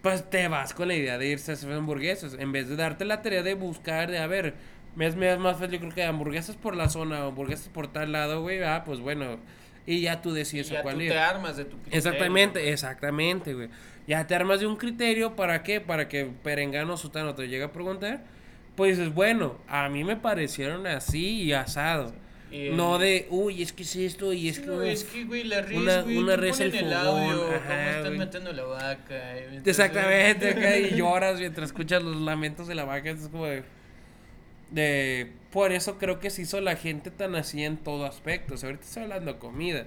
Pues te vas con la idea de irse a hacer hamburguesas. En vez de darte la tarea de buscar, de a ver, me es, más fácil, yo creo que hamburguesas por la zona, hamburguesas por tal lado, güey. Ah, pues bueno. Y ya tú Y decides a ya cuál tú ir. te armas de tu criterio, Exactamente, exactamente, güey. Ya te armas de un criterio, ¿para qué? Para que Perengano Sutano te llegue a preguntar. Pues dices, bueno, a mí me parecieron así y asado. Y- No de, uy, es que es esto y es que... uf". es que, güey, la res, una- güey, una res el el audio, cómo ajá, están güey. matando la vaca. y entonces- Exactamente, acá, y lloras mientras escuchas los lamentos de la vaca. Es como de, de- Por eso creo que se hizo la gente tan así en todo aspecto. O sea, ahorita estoy hablando de comida.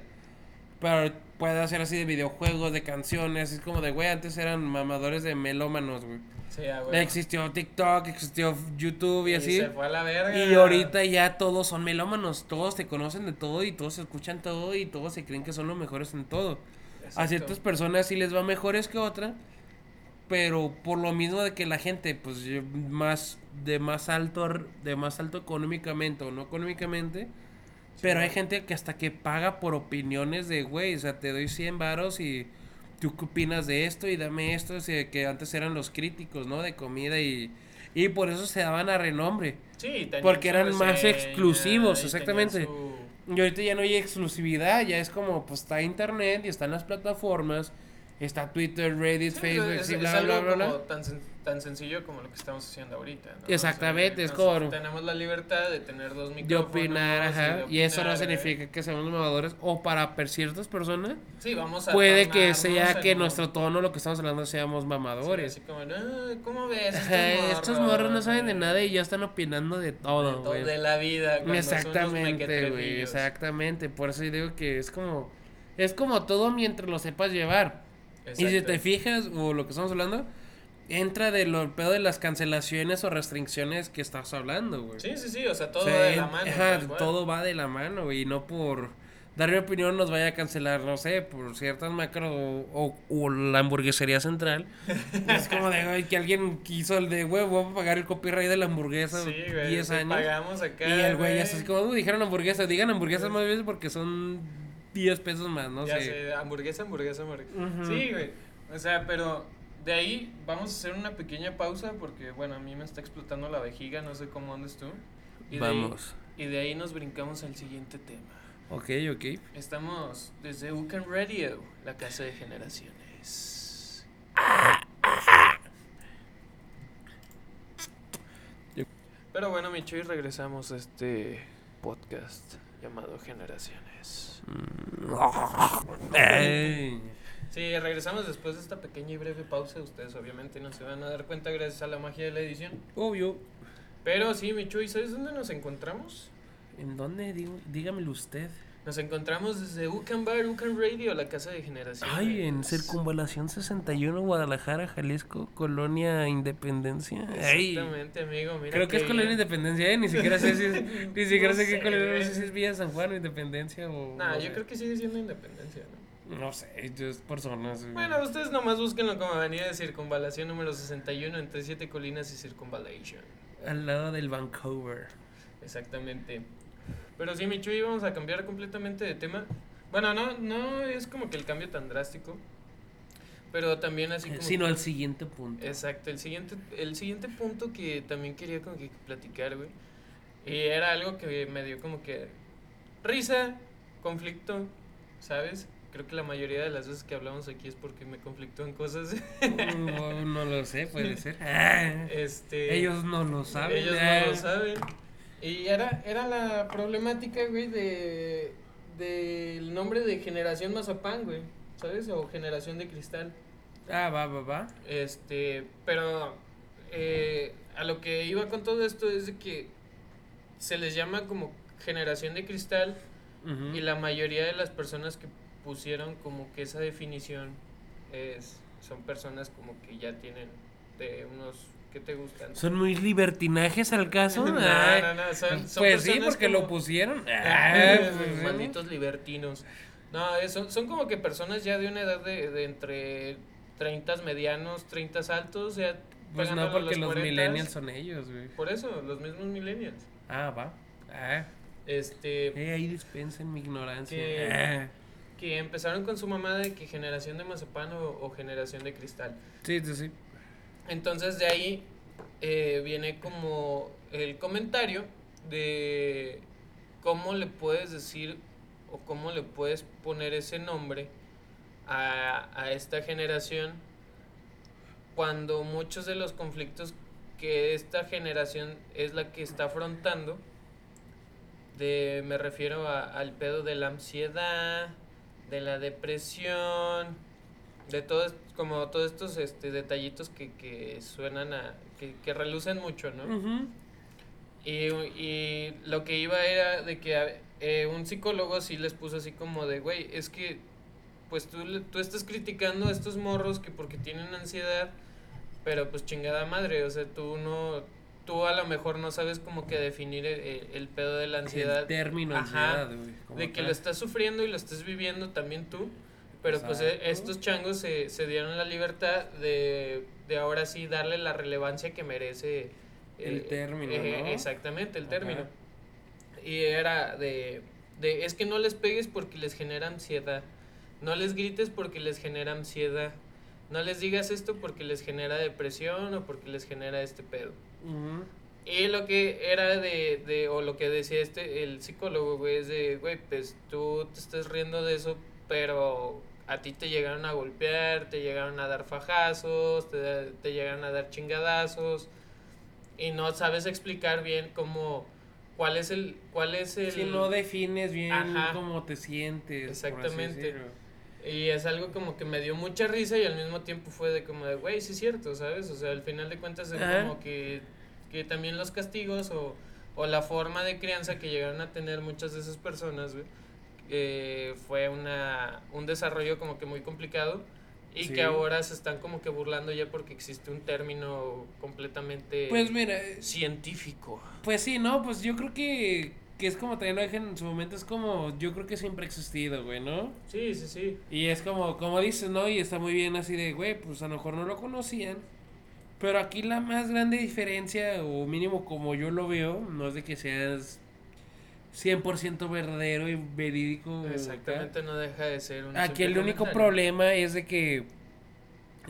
Pero puede ser así de videojuegos, de canciones. Es como de, güey, antes eran mamadores de melómanos, güey. Sí, ah, güey. Existió TikTok, existió YouTube y, así. se fue a la verga. Y ahorita ya todos son melómanos, todos te conocen de todo y todos escuchan todo y todos se creen que son los mejores en todo. A ciertas personas sí les va mejores que otra, pero por lo mismo de que la gente pues más de más alto de más alto económicamente o no económicamente, pero hay gente que hasta que paga por opiniones de, güey, o sea, te doy 100 varos y tú qué opinas de esto y dame esto, o sea, que antes eran los críticos, ¿no? De comida y y por eso se daban a renombre. Sí, porque eran más exclusivos, exactamente. su- Y ahorita ya no hay exclusividad, ya es como, pues está internet y están las plataformas, está Twitter, Reddit, Sí, Facebook, es, y es bla, algo bla, bla, como tan, sen- tan sencillo como lo que estamos haciendo ahorita. ¿no? Exactamente, es como- Tenemos la libertad de tener dos De micrófonos. opinar, ajá. de Y eso no opinar, significa que seamos mamadores. O para ciertas personas, ¿eh? Sí, vamos a puede que sea que nuestro tono, lo que estamos hablando, seamos sí, mamadores. así como, "Ah, ¿cómo ves? Estos Ajá, morros, estos morros no saben de güey, nada y ya están opinando de de todo, todo güey. de la vida. Exactamente, güey, mequetrefillos". exactamente. Por eso yo digo que es como, es como todo mientras lo sepas llevar. Y si Exacto. te fijas, o lo que estamos hablando, entra de lo pedo de las cancelaciones o restricciones que estás hablando, güey. Sí, sí, sí, o sea, todo O sea, va de la en- mano. ajá, todo va de la mano, güey, y no por dar mi opinión nos vaya a cancelar, no sé, por ciertas macro o, o la hamburguesería central. es como de, güey, que alguien quiso el de, güey, voy a pagar el copyright de la hamburguesa Sí, güey, 10 sí, años. Pagamos acá. Y el güey así como, "Uy, dijeron hamburguesas, digan hamburguesas más veces porque son 10 pesos más, no ya sé. sé, hamburguesa, hamburguesa, hamburguesa. Sí, güey. O sea, pero de ahí vamos a hacer una pequeña pausa porque, bueno, a mí me está explotando la vejiga, no sé cómo andes tú. Y de ahí- Vamos. y de ahí nos brincamos al siguiente tema. Ok, ok. Estamos desde Ucan Radio, la casa de generaciones. Pero bueno, Micho, y regresamos a este podcast llamado Generaciones. Sí, regresamos después de esta pequeña y breve pausa. Ustedes obviamente no se van a dar cuenta gracias a la magia de la edición. Obvio. Pero sí, Micho, ¿y sabes dónde nos encontramos? ¿En dónde? Digo, dígamelo usted. Nos encontramos desde Ucan Bar, Ucan Radio, la casa de generaciones. Ay, en Circunvalación 61, Guadalajara, Jalisco, Colonia Independencia. Ay. Exactamente, amigo. Mira Creo que es Colonia. Independencia, ¿eh? Ni siquiera sé si es, ni siquiera No sé qué colonia, no sé si es Villa San Juan o Independencia o... Nah, no yo sé. creo que sigue siendo independencia, ¿no? No sé, yo es güey. Bueno, ustedes nomás búsquenlo como avenida de circunvalación número 61 entre siete colinas y circunvalation. Al lado del Vancouver. Exactamente. Pero sí, Michuy, vamos a cambiar completamente de tema. Bueno, no, no es como que el cambio tan drástico. Pero también así como... Sino al siguiente punto. Exacto, el siguiente, el siguiente punto que también quería como que platicar, güey. Y era algo que me dio como que risa, conflicto, ¿sabes? Creo que la mayoría de las veces que hablamos aquí es porque me conflictó en cosas. No, no lo sé, puede ser. Este, Ellos no lo saben. ellos no lo saben. Y era, era la problemática, güey, de del nombre de Generación Mazapán, güey, ¿sabes? O Generación de Cristal. Ah, va, va, va. Este, pero eh, a lo que iba con todo esto es de que se les llama como generación de cristal y la mayoría de las personas que pusieron como que esa definición es son personas como que ya tienen de unos ¿qué te gustan? ¿Son muy libertinajes al caso? no, no, no, son, son pues sí, porque como- lo pusieron. Ah, Ah, pues, sí. malditos libertinos. No, son, son como que personas ya de una edad de, de entre 30 medianos, 30 altos, ya Pues no, porque los 40s. millennials son ellos, güey. Por eso, los mismos millennials. Ah, va. Ah. Este. Eh, ahí dispensen mi ignorancia. Que- Eh. Que empezaron con su mamá de que generación de mazapán o, o generación de cristal. Sí, sí, sí. Entonces de ahí eh, viene como el comentario de cómo le puedes decir o cómo le puedes poner ese nombre a, a esta generación cuando muchos de los conflictos que esta generación es la que está afrontando, de, me refiero al pedo de la ansiedad, de la depresión, de todos, como todos estos este, detallitos que, que suenan a, que, que relucen mucho, ¿no? Y, y lo que iba era de que eh, un psicólogo sí les puso así como de, güey, es que pues tú, tú estás criticando a estos morros que porque tienen ansiedad, pero pues chingada madre, o sea, tú no, tú a lo mejor no sabes como que definir el, el- pedo de la ansiedad. El término Ajá, ansiedad, güey. de que tal. lo estás sufriendo y lo estás viviendo también tú. Pero pues Exacto. eh, estos changos se, se dieron la libertad de, de ahora sí darle la relevancia que merece. El término, ¿no? Exactamente, el Ajá. término. Y era de, de, es que no les pegues porque les genera ansiedad. No les grites porque les genera ansiedad. No les digas esto porque les genera depresión o porque les genera este pedo. Y lo que era de, de, o lo que decía este, el psicólogo, güey, es de, güey, pues tú te estás riendo de eso, pero a ti te llegaron a golpear, te llegaron a dar fajazos, te, te llegaron a dar chingadazos, y no sabes explicar bien cómo, cuál es el, cuál es el... Si no defines bien Ajá. cómo te sientes. Exactamente. Y es algo como que me dio mucha risa y al mismo tiempo fue de como de, güey, sí es cierto, ¿sabes? O sea, al final de cuentas es Ajá. como que, que también los castigos o, o la forma de crianza que llegaron a tener muchas de esas personas, güey, eh, fue una, un desarrollo como que muy complicado y Sí. que ahora se están como que burlando ya porque existe un término completamente Pues mira, eh, científico. pues sí, no, pues yo creo que, que es como también lo dije en su momento, es como, yo creo que siempre ha existido, güey, ¿no? Sí, sí, sí. Y es como, como dices, ¿no? Y está muy bien así de, güey, pues a lo mejor no lo conocían. Pero aquí la más grande diferencia, o mínimo como yo lo veo, no es de que seas 100% verdadero y verídico. acá. Exactamente, no deja de ser un... Aquí el único comentario. problema es de que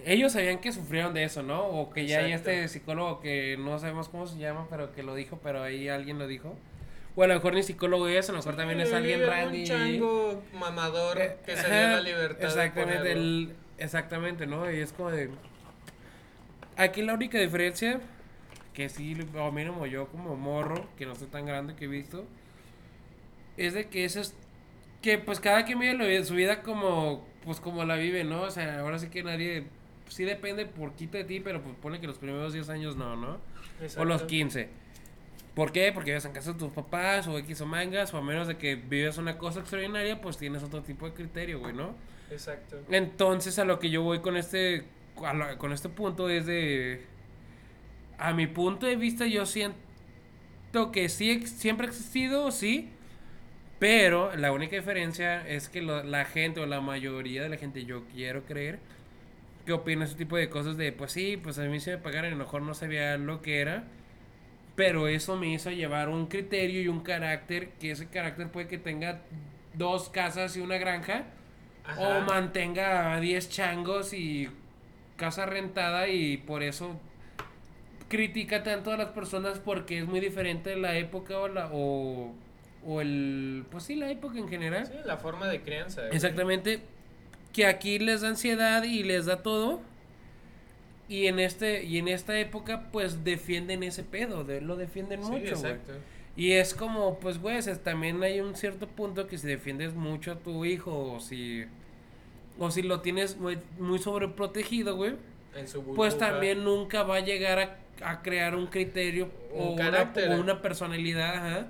ellos sabían que sufrieron de eso, ¿no? O que ya hay este psicólogo que no sabemos cómo se llama, pero que lo dijo, pero ahí alguien lo dijo. O a lo mejor ni psicólogo es, a lo mejor también es Sí, alguien un randy. chango mamador Eh, que se dio la libertad Exactamente, de el, exactamente, ¿no? Y es como de... Aquí la única diferencia, que sí, o mínimo yo como morro, que no soy tan grande que he visto, es de que eso es... Que pues cada quien vive su vida como, pues como la vive, ¿no? O sea, ahora sí que nadie... Sí depende poquito de ti, pero pues pone que los primeros 10 años no, ¿no? O los Exacto. 15. ¿Por qué? Porque vives en casa de tus papás o X o mangas, o a menos de que vives una cosa extraordinaria, pues tienes otro tipo de criterio, güey, ¿no? Exacto. Entonces a lo que yo voy con este, a con este punto es de, a mi punto de vista yo siento que sí, siempre ha existido, sí, pero la única diferencia es que lo- la gente o la mayoría de la gente, yo quiero creer, que opina ese tipo de cosas de, pues sí, pues a mí se me pagaron y a lo mejor no sabía lo que era. Pero eso me hizo llevar un criterio y un carácter, que ese carácter puede que tenga dos casas y una granja, Ajá. o mantenga a 10 changos y casa rentada y por eso critica tanto a las personas porque es muy diferente la época o la o, o el pues sí la época en general. Sí, la forma de crianza. güey. Exactamente que aquí les da ansiedad y les da todo. Y en este y en esta época pues defienden ese pedo, de, lo defienden Sí, mucho, güey. exacto. Y es como, pues, güey, también hay un cierto punto que si defiendes mucho a tu hijo o si... O si lo tienes muy, muy sobreprotegido, güey. En su Pues también nunca va a llegar a, a crear un criterio Un o, una, o una personalidad, ajá,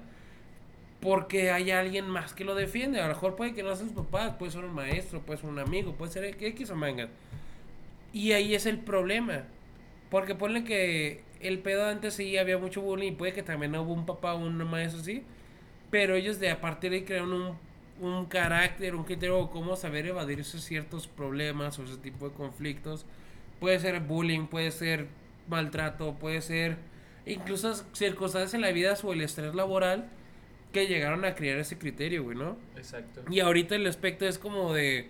Porque hay alguien más que lo defiende. A lo mejor puede que no sean sus papás, puede ser un maestro, puede ser un amigo, puede ser X o manga. Y ahí es el problema. Porque ponle que el pedo antes sí había mucho bullying puede que también hubo un papá o un maestro así. Pero ellos de a partir de ahí crearon un, un carácter, un criterio de cómo saber evadir esos ciertos problemas o ese tipo de conflictos. Puede ser bullying, puede ser maltrato, puede ser incluso circunstancias en la vida o el estrés laboral que llegaron a crear ese criterio, güey, ¿no? Exacto. Y ahorita el aspecto es como de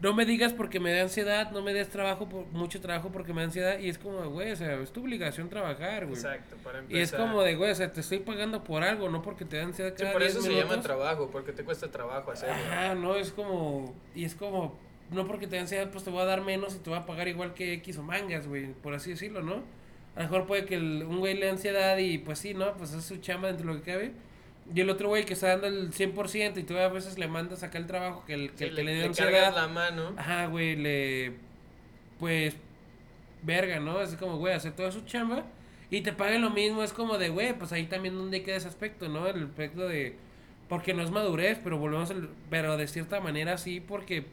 no me digas porque me da ansiedad, no me des trabajo, por, mucho trabajo porque me da ansiedad. Y es como, güey, o sea, es tu obligación trabajar, güey. Exacto, para empezar. Y es como de, güey, o sea, te estoy pagando por algo, no porque te da ansiedad cada sí, por eso se llama trabajo, porque te cuesta trabajo hacerlo. Ajá, no, es como, y es como, no porque te da ansiedad, pues te voy a dar menos y te voy a pagar igual que X o mangas, güey, por así decirlo, ¿no? A lo mejor puede que un güey le da ansiedad y pues sí, ¿no? Pues es su chamba dentro de lo que cabe y el otro güey que está dando el 100% y tú a veces le mandas acá el trabajo que el que, le, le dio ansiedad. la mano. Ajá, güey, le. Pues. Verga, ¿no? Es como, güey, hace toda su chamba y te paguen lo mismo. Es como de, güey, pues ahí también donde queda ese aspecto, ¿no? El aspecto de. Porque no es madurez, pero volvemos. al pero de cierta manera sí, porque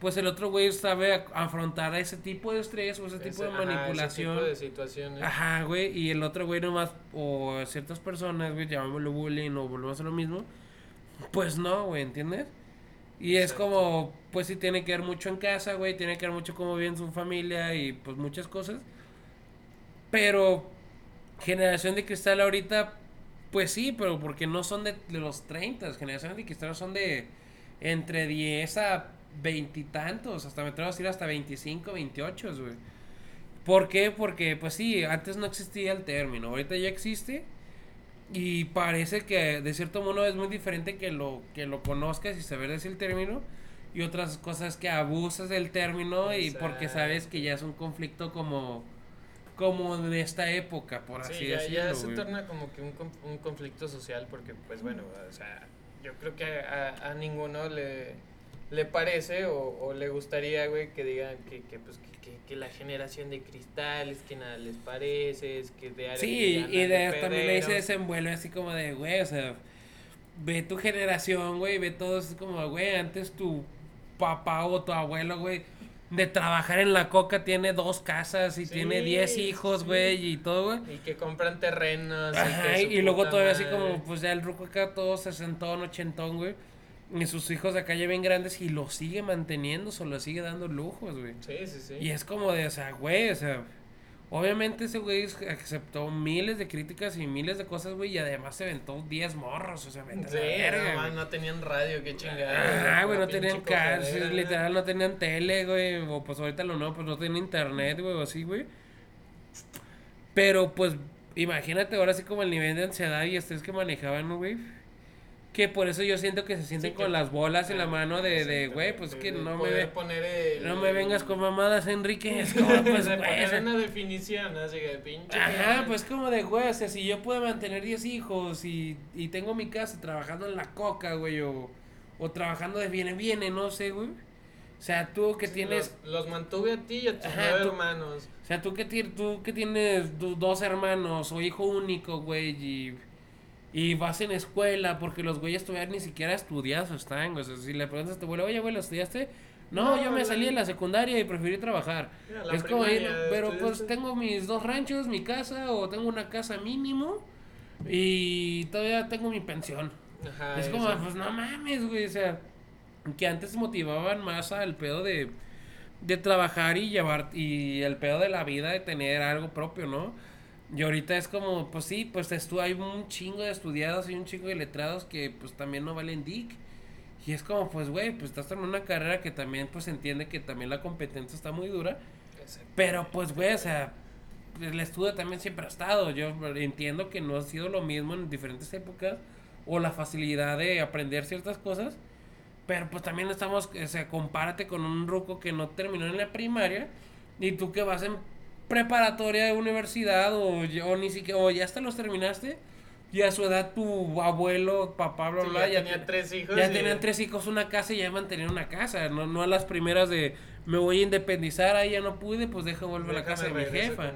pues el otro güey sabe afrontar a ese tipo de estrés o ese tipo de manipulación. Ajá, ese tipo de situaciones. Ajá, güey, y el otro güey nomás, o ciertas personas, güey, llamámoslo bullying o volvemos a lo mismo, pues no, güey, ¿entiendes? Y es como, pues sí tiene que ver mucho en casa, güey, tiene que ver mucho cómo vive su familia y pues muchas cosas. Pero generación de cristal ahorita, pues sí, pero porque no son de, de los 30, generaciones de cristal son de entre 10 a veintitantos, hasta me atrevo a decir hasta 25, 28, güey. ¿Por qué? Porque, pues sí, antes no existía el término, ahorita ya existe. Y parece que de cierto modo es muy diferente que lo, que lo conozcas y saber decir el término. Y otras cosas que abusas del término y porque sabes que ya es un conflicto como como de esta época, por así ya, decirlo. Ya se torna como que un, un conflicto social porque, pues bueno, o sea, yo creo que a, a ninguno le le parece o, o le gustaría, güey, que digan que, que pues, que, que, la generación de cristales, que nada les parece, es que de Sí, y de, también ahí se desenvuelve así como de, güey, o sea, ve tu generación, güey, ve todos como, güey, antes tu papá o tu abuelo, güey, de trabajar en la coca tiene dos casas y tiene diez hijos, güey, y todo, güey. Y que compran terrenos. Ajá, y, luego todavía así como, pues ya el ruco acá todo sesentón, ochentón, güey y sus hijos de acá ya ven grandes y lo sigue manteniendo, o lo sigue dando lujos, güey. Sí, sí, sí. Y es como de, o sea, güey, o sea, obviamente ese güey aceptó miles de críticas y miles de cosas, güey, y además se aventó 10 morros, o sea, vente sí, verga, no, tenían radio, qué chingada. Ah, güey, no tenían cárcel, literal, no tenían tele, güey, o pues ahorita lo no, pues no tenían internet, güey, o así, güey. Pero, pues, imagínate ahora sí como el nivel de ansiedad y estrés que manejaban, güey. Que por eso yo siento que se sienten con las bolas en la mano de, de güey, pues que no me, poner no me vengas con mamadas, Enrique. Es como, pues, güey. una definición, así que pinche. Ajá, pues como de, güey, o sea, si yo puedo mantener 10 hijos y, y tengo mi casa trabajando en la coca, güey, o, o trabajando de viene, viene, no sé, güey. O sea, tú que tienes... Los, mantuve a ti y a tus nueve hermanos. O sea, tú que, tú que tienes dos hermanos o hijo único, güey, y y vas en escuela, porque los güeyes todavía ni siquiera estudiados están. O sea, si le preguntas a tu abuelo, oye, abuelo, ¿estudiaste? No, yo me salí de la secundaria y preferí trabajar. es como ir, pero pues tengo mis dos ranchos, mi casa, o tengo una casa mínimo, y todavía tengo mi pensión. es como, pues no mames, güey, o sea, que antes motivaban más al pedo de, de trabajar y llevar, y el pedo de la vida de tener algo propio, ¿no? Y ahorita es como, pues sí, pues estu hay un chingo de estudiados y un chingo de letrados que pues también no valen dick. Y es como, pues güey, pues estás en una carrera que también pues entiende que también la competencia está muy dura. Pero pues güey, o sea, el estudio también siempre ha estado. Yo entiendo que no ha sido lo mismo en diferentes épocas o la facilidad de aprender ciertas cosas. Pero pues también estamos, o sea, compárate con un ruco que no terminó en la primaria y tú que vas en preparatoria de universidad o, o ni siquiera, o ya hasta los terminaste. Y a su edad tu abuelo, papá, bla, bla, ya, tenía tres hijos. Ya tenían tres hijos, una casa y ya mantenían una casa. No, no a las primeras de me voy a independizar, ahí ya no pude, pues deja volver a la casa de mi jefa.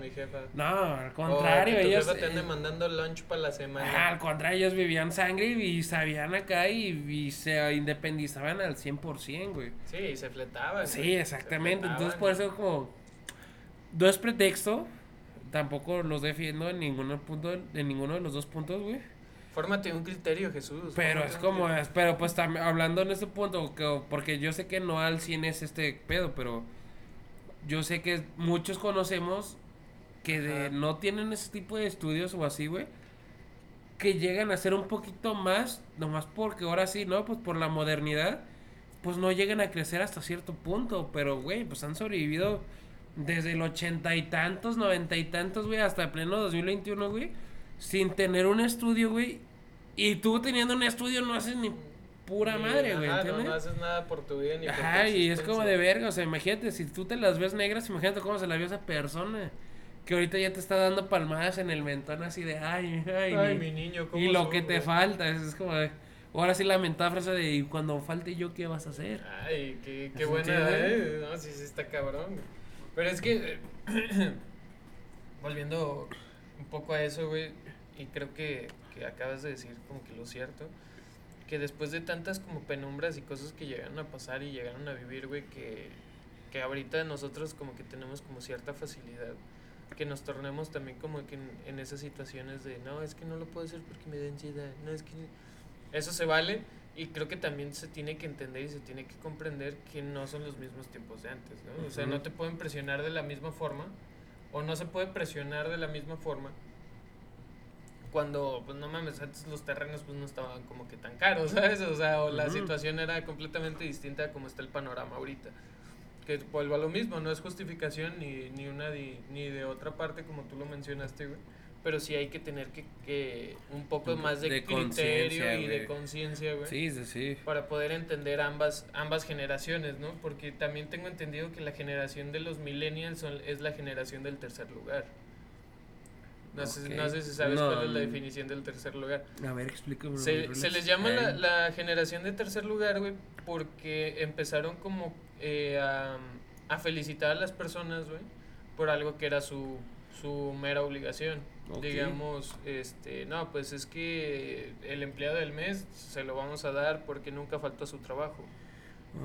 No, al contrario, ellos. te ande mandando lunch para la semana. al contrario, ellos vivían sangre y sabían acá y, y se independizaban al 100%, güey. Sí, se fletaban. Sí, exactamente. Entonces, por eso, como no es pretexto. Tampoco los defiendo en ninguno punto, en ninguno de los dos puntos, güey. Fórmate un criterio, Jesús. Pero es como, es, pero pues hablando en este punto, que, porque yo sé que no al 100 es este pedo, pero yo sé que muchos conocemos que de, no tienen ese tipo de estudios o así, güey. que llegan a ser un poquito más, nomás porque ahora sí, ¿no? Pues por la modernidad, pues no llegan a crecer hasta cierto punto, pero, güey, pues han sobrevivido desde el ochenta y tantos, noventa y tantos, güey, hasta el pleno 2021, güey, sin tener un estudio, güey. Y tú teniendo un estudio no haces ni pura madre, güey, ajá, no, no haces nada por tu vida ni por tu Ajá, y es como de verga, o sea, imagínate, si tú te las ves negras, imagínate cómo se la vio esa persona. Que ahorita ya te está dando palmadas en el mentón así de, ay, ay, Ay, mi- mi niño, ¿cómo Y lo son, que te falta, es, es como de, ahora sí la mentada frase de, y cuando falte yo, ¿qué vas a hacer? Ay, qué, qué buena, eh. No, sí, sí está cabrón. güey. Pero es que, volviendo un poco a eso, güey, y creo que, que acabas de decir como que lo cierto, que después de tantas como penumbras y cosas que llegaron a pasar y llegaron a vivir, güey, que, que ahorita nosotros como que tenemos como cierta facilidad, que nos tornemos también como que en, en esas situaciones de, no, es que no lo puedo hacer porque me da ansiedad, no, es que... Eso se vale y creo que también se tiene que entender y se tiene que comprender que no son los mismos tiempos de antes, ¿no? O sea, no te pueden presionar de la misma forma o no se puede presionar de la misma forma cuando, pues no mames, antes los terrenos pues no estaban como que tan caros, ¿sabes? O sea, o la Ujú. situación era completamente distinta a como está el panorama ahorita. Que vuelvo a lo mismo, no es justificación ni, ni una di- ni de otra parte como tú lo mencionaste, güey. Pero sí hay que tener que, que un poco más de, de criterio y de conciencia, güey Sí, sí, sí. para poder entender ambas ambas generaciones, ¿no? Porque también tengo entendido que la generación de los millennials son- es la generación del tercer lugar. No, sé, no sé si sabes No, cuál es la mm. definición del tercer lugar. A ver, explícame. Se, se les llama la, la generación de tercer lugar, güey, porque empezaron como eh, a, a felicitar a las personas, güey, por algo que era su, su mera obligación. Digamos, este, no, pues es que el empleado del mes se lo vamos a dar porque nunca faltó a su trabajo.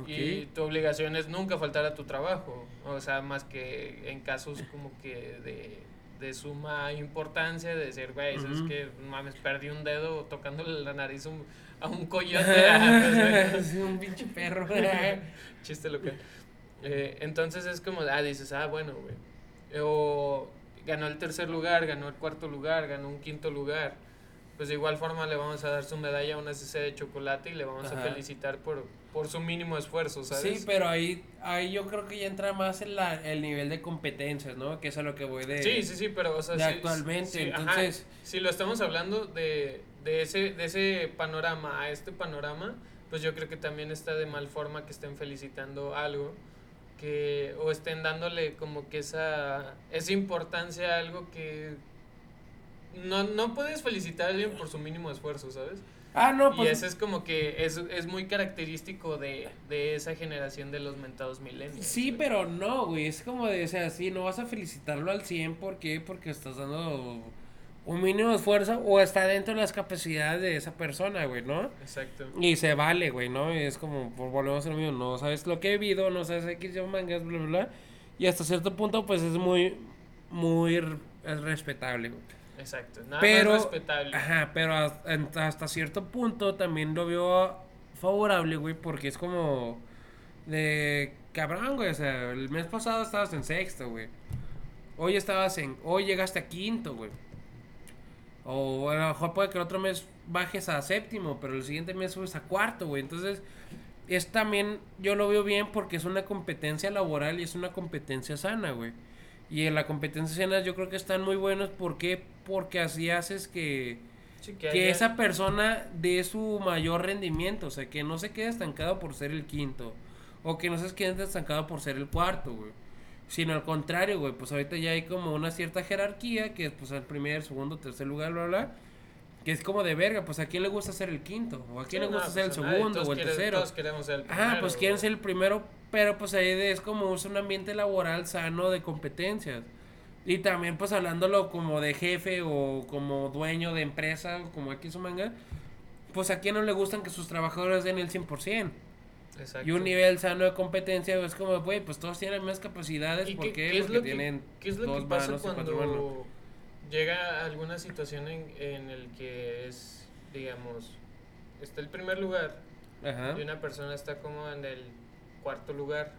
Y tu obligación es nunca faltar a tu trabajo. O sea, más que en casos como que de, de suma importancia, de decir, güey, ¿sabes Ujú. que Mames, perdí un dedo tocándole la nariz a un, a un coyote. Ah, pues, Sí, un pinche perro. Chiste local. Eh, entonces es como, ah, dices, ah, bueno, güey. O ganó el tercer lugar, ganó el cuarto lugar, ganó un quinto lugar. Pues de igual forma le vamos a dar su medalla a una CC de chocolate y le vamos Ajá. a felicitar por, por su mínimo esfuerzo, ¿sabes? Sí, pero ahí, ahí yo creo que ya entra más en la, el nivel de competencias, ¿no? Que es a lo que voy de... Sí, sí, sí, pero o sea, de sí- actualmente, sí, ajá, entonces- si lo estamos hablando de, de, ese, de ese panorama a este panorama, pues yo creo que también está de mal forma que estén felicitando algo que o estén dándole como que esa, esa importancia a algo que no, no puedes felicitar a alguien por su mínimo esfuerzo, ¿sabes? Ah, no, y pues... ese es como que es, es muy característico de, de esa generación de los mentados millennials. Sí, güey. pero no, güey. Es como de, o sea, sí, no vas a felicitarlo al 100. ¿Por qué? Porque estás dando un mínimo esfuerzo o está dentro de las capacidades de esa persona, güey, ¿no? Exacto. Y se vale, güey, ¿no? Y es como, pues, volvemos a lo mismo, no sabes lo que he vivido, no sabes X yo mangas, bla, bla, bla. Y hasta cierto punto, pues, es muy, muy es respetable, güey. Exacto. Nada Pero, más respetable. ajá, pero hasta, hasta cierto punto también lo veo favorable, güey, porque es como de cabrón, güey, o sea, el mes pasado estabas en sexto, güey. Hoy estabas en, hoy llegaste a quinto, güey. O a lo mejor puede que el otro mes bajes a séptimo, pero el siguiente mes subes a cuarto, güey. Entonces, es también, yo lo veo bien porque es una competencia laboral y es una competencia sana, güey. Y en la competencia sana yo creo que están muy buenos. ¿Por qué? Porque así haces que, Sí, que haya- esa persona dé su mayor rendimiento. O sea, que no se quede estancado por ser el quinto. O que no se quede estancado por ser el cuarto, güey. Sino al contrario, güey. Pues ahorita ya hay como una cierta jerarquía. Que es pues el primer, segundo, tercer lugar, bla, bla. Que es como de verga. Pues a quién le gusta ser el quinto. O a quién Sí, le gusta no, ser el pues, segundo o el quieren- tercero. Todos queremos ser el Ajá, primero, pues quieren ser el primero, pero pues ahí es como es un ambiente laboral sano de competencias. Y también pues hablándolo como de jefe o como dueño de empresa, como aquí su manga, pues a quién no le gustan que sus trabajadores den el 100%. Exacto. Y un nivel sano de competencia es como, güey, pues todos tienen más capacidades, ¿Y ¿por qué, qué? Porque tienen qué es lo dos que pasa manos y cuatro manos. cuando llega alguna situación en, en el que es, digamos, está el primer lugar Ajá. y una persona está como en el cuarto lugar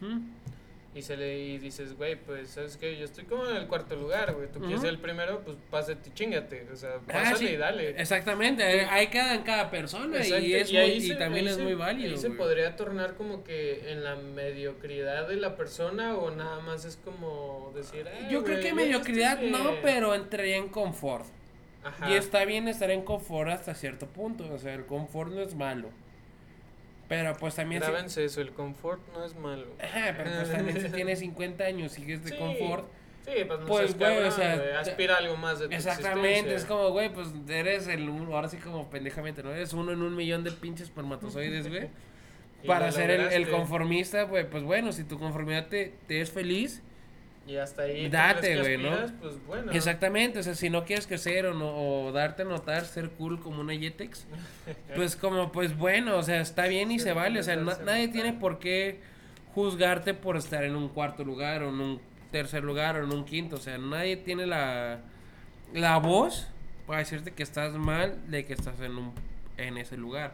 Ujú. Y se le y dices, güey, pues, ¿sabes qué? Yo estoy como en el cuarto lugar, güey. Tú quieres ser el primero, pues pásate y chingate. O sea, Ah, pásale sí, y dale. Exactamente, hay- hay cada en cada persona Exacto, y, es y ahí muy- y se- también ahí es se- muy válido. Ahí se podría tornar como que en la mediocridad de la persona o nada más es como decir, "Ay, Yo creo que mediocridad estoy no, bien". pero entraría en confort. Ajá. Y está bien estar en confort hasta cierto punto. O sea, el confort no es malo. Pero pues también. si- Grábense eso, el confort no es malo. Ajá, pero pues también si tienes 50 años y sigues de Sí, confort. Sí, pues no Pues, güey, o cabrón, sea, güey, te- aspira a algo más de tu Exactamente, es como, güey, pues eres el uno, ahora sí como pendejamente, ¿no? Eres uno en un millón de pinches espermatozoides, güey. Para ser el, conformista, güey, pues bueno, si tu conformidad te, te es feliz, Y hasta ahí. ¿tú Date, güey, ¿no? Pues bueno. exactamente, o sea, si no quieres crecer o, no, o darte a notar, ser cool como una Yetex, pues como, pues bueno, o sea, está bien y se vale, o sea, na- nadie tiene por qué juzgarte por estar en un cuarto lugar o en un tercer lugar o en un quinto, o sea, nadie tiene la, la voz para decirte que estás mal de que estás en un en ese lugar.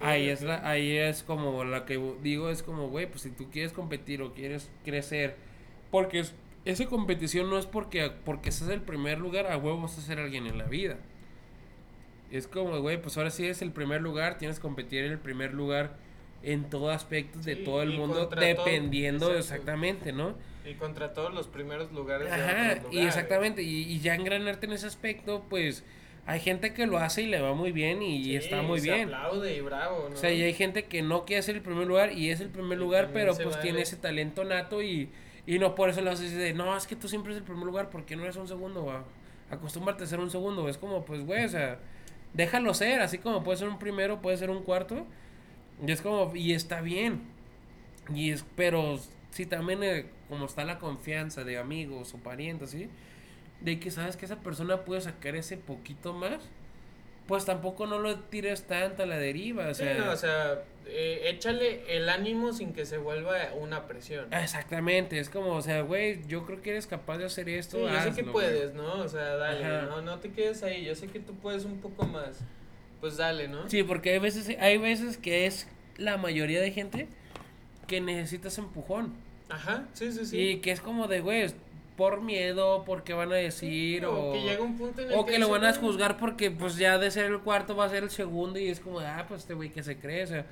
Ahí es la, ahí es como la que digo es como, güey, pues si tú quieres competir o quieres crecer, porque es- esa competición no es porque porque en el primer lugar, a huevo vas a ser alguien en la vida. Es como, güey, pues ahora sí es el primer lugar, tienes que competir en el primer lugar en todo aspecto de todo el y mundo, todo, dependiendo exactamente, ¿no? Y contra todos los primeros lugares de Ajá, otros y lugares. exactamente, y, y ya engranarte en ese aspecto, pues hay gente que lo hace y le va muy bien y, Sí, está muy se bien. aplaude y bravo, ¿no? O sea, y hay gente que no quiere ser el primer lugar y es el primer Y lugar, pero pues vale. tiene ese talento nato y, y no por eso lo haces de, no, es que tú siempre eres el primer lugar, ¿por qué no eres un segundo? güey? Acostúmbrate a ser un segundo, es como, pues, güey, o sea, déjalo ser, así como puede ser un primero, puede ser un cuarto, y es como, y está bien, y es, pero si también, eh, como está la confianza de amigos o parientes, ¿sí? De que sabes que esa persona puede sacar ese poquito más, pues tampoco no lo tires tanto a la deriva, o Sí, sea... no, o sea, eh, échale el ánimo sin que se vuelva una presión. Exactamente, es como, o sea, güey, yo creo que eres capaz de hacer esto. Sí, yo sé que güey. puedes, ¿no? O sea, dale, Ajá. no, no te quedes ahí, yo sé que tú puedes un poco más. Pues dale, ¿no? Sí, porque hay veces, hay veces que es la mayoría de gente que necesitas empujón. Ajá, sí, sí, sí. Y que es como de, güey, por miedo, porque van a decir, o, o que llega un punto en el o que lo van a "No, juzgar porque pues ya de ser el cuarto va a ser el segundo y es como, ah, pues este güey que se cree, o sea,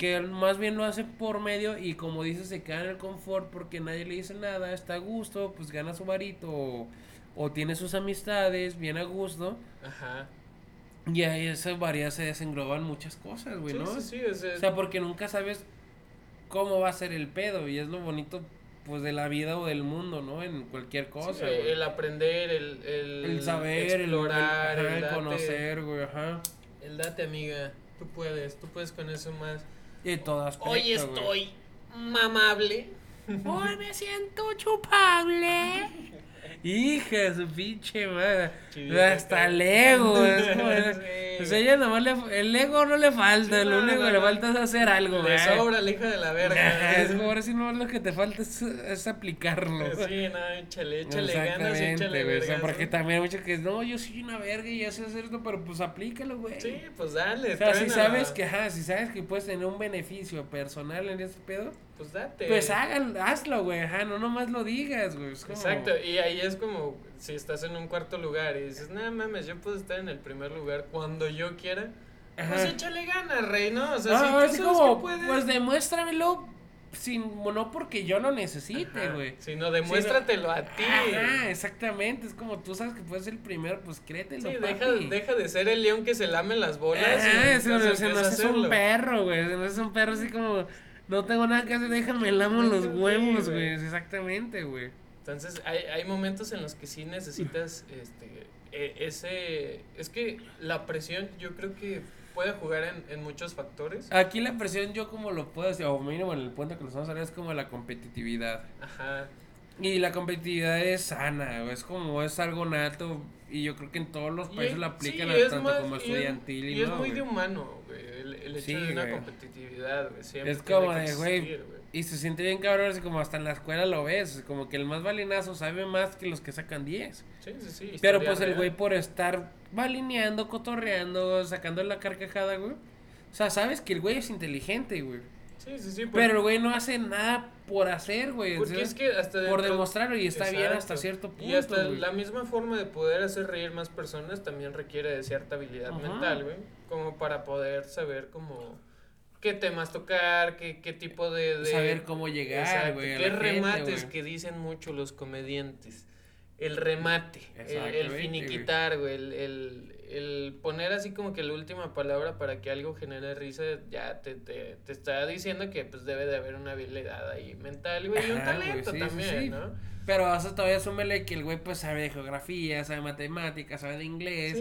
que él más bien lo hace por medio y como dices, se queda en el confort porque nadie le dice nada, está a gusto, pues gana su varito o, o tiene sus amistades bien a gusto Ajá. y ahí esas varias se desengloban muchas cosas, güey, Sí, ¿no? sí, sí, o sea, O sea, porque nunca sabes cómo va a ser el pedo y es lo bonito pues de la vida o del mundo, ¿no? En cualquier sí, cosa, el, aprender, el, el, El saber, el- explorar, el, el, ajá, el date- conocer, güey, ajá. El date, amiga. Tú puedes, tú puedes con eso más. Hoy estoy mamable. Hoy me siento chupable. Hija de su pinche madre. Hasta el ego. Es como, o sea, ella nomás le, el ego no le falta. Sí, lo único no, que le falta es hacer algo, Le sobra la hija de la verga. Es como ahora sí nomás lo que te falta es, es aplicarlo. Sí, no, échale, échale ganas, Exactamente, échale. O sea, porque también hay mucho que no, yo soy una verga y ya sé hacer esto, pero pues aplícalo, güey. Sí, pues dale. O sea, si sabes que, ajá, si sabes que puedes tener un beneficio personal en ese pedo, Pues date. pues hágalo, hazlo, güey, ajá, no nomás lo digas, güey. es como- Exacto, y ahí es como si estás en un cuarto lugar y dices, no mames, yo puedo estar en el primer lugar cuando yo quiera. Ajá. Pues échale ganas, rey, ¿no? O sea, Ah, si tú sabes como, que puedes. pues demuéstramelo sin, no porque yo lo necesite, güey. Sino demuéstratelo a ti. Ajá, exactamente, es como tú sabes que puedes ser el primero, pues créetelo, Sí, deja, deja de ser el león que se lame las bolas. Ajá, y eso, entonces o sea, no empieza a es un perro, güey, no es un perro así como, no tengo nada que hacer, déjame lamo los huevos, güey. exactamente, güey. Entonces, hay, hay momentos en los que sí necesitas este e- ese. Es que la presión, yo creo que puede jugar en, en muchos factores. Aquí la presión yo como lo puedo decir, o mínimo en el punto que lo estamos hablando es como la competitividad. Ajá. Y la competitividad es sana, es como es algo nato y yo creo que en todos los Y países es- lo aplican sí, tanto más- como y es- estudiantil y, Y es no, muy güey. de humano, güey. El, el hecho Sí, de una güey. competitividad, güey. siempre Es como de, güey, y se siente bien cabrón, así como hasta en la escuela lo ves, como que el más balinazo sabe más que los que sacan 10. Sí, sí, sí. Pero pues el güey por estar balineando, cotorreando, sacando la carcajada, güey. O sea, sabes que el güey es inteligente, güey. Sí, sí, sí. Pero el güey no hace nada por hacer, güey. Porque es que hasta Por dentro- demostrarlo y está bien hasta cierto punto. Y hasta güey. la misma forma de poder hacer reír más personas también requiere de cierta habilidad Ajá. mental, güey. Como para poder saber como qué temas tocar, qué, qué tipo de... de- Saber cómo llegar, Exacto, güey. qué gente, remates güey. que dicen mucho los comediantes. El remate, el, finiquitar, güey, el, el, el poner así como que la última palabra para que algo genere risa, ya te, te, te está diciendo que pues debe de haber una habilidad ahí mental, güey, y un güey, talento sí, sí, también, sí. ¿no? Pero eso todavía súmele que el güey pues sabe de geografía, sabe matemáticas, sabe de inglés,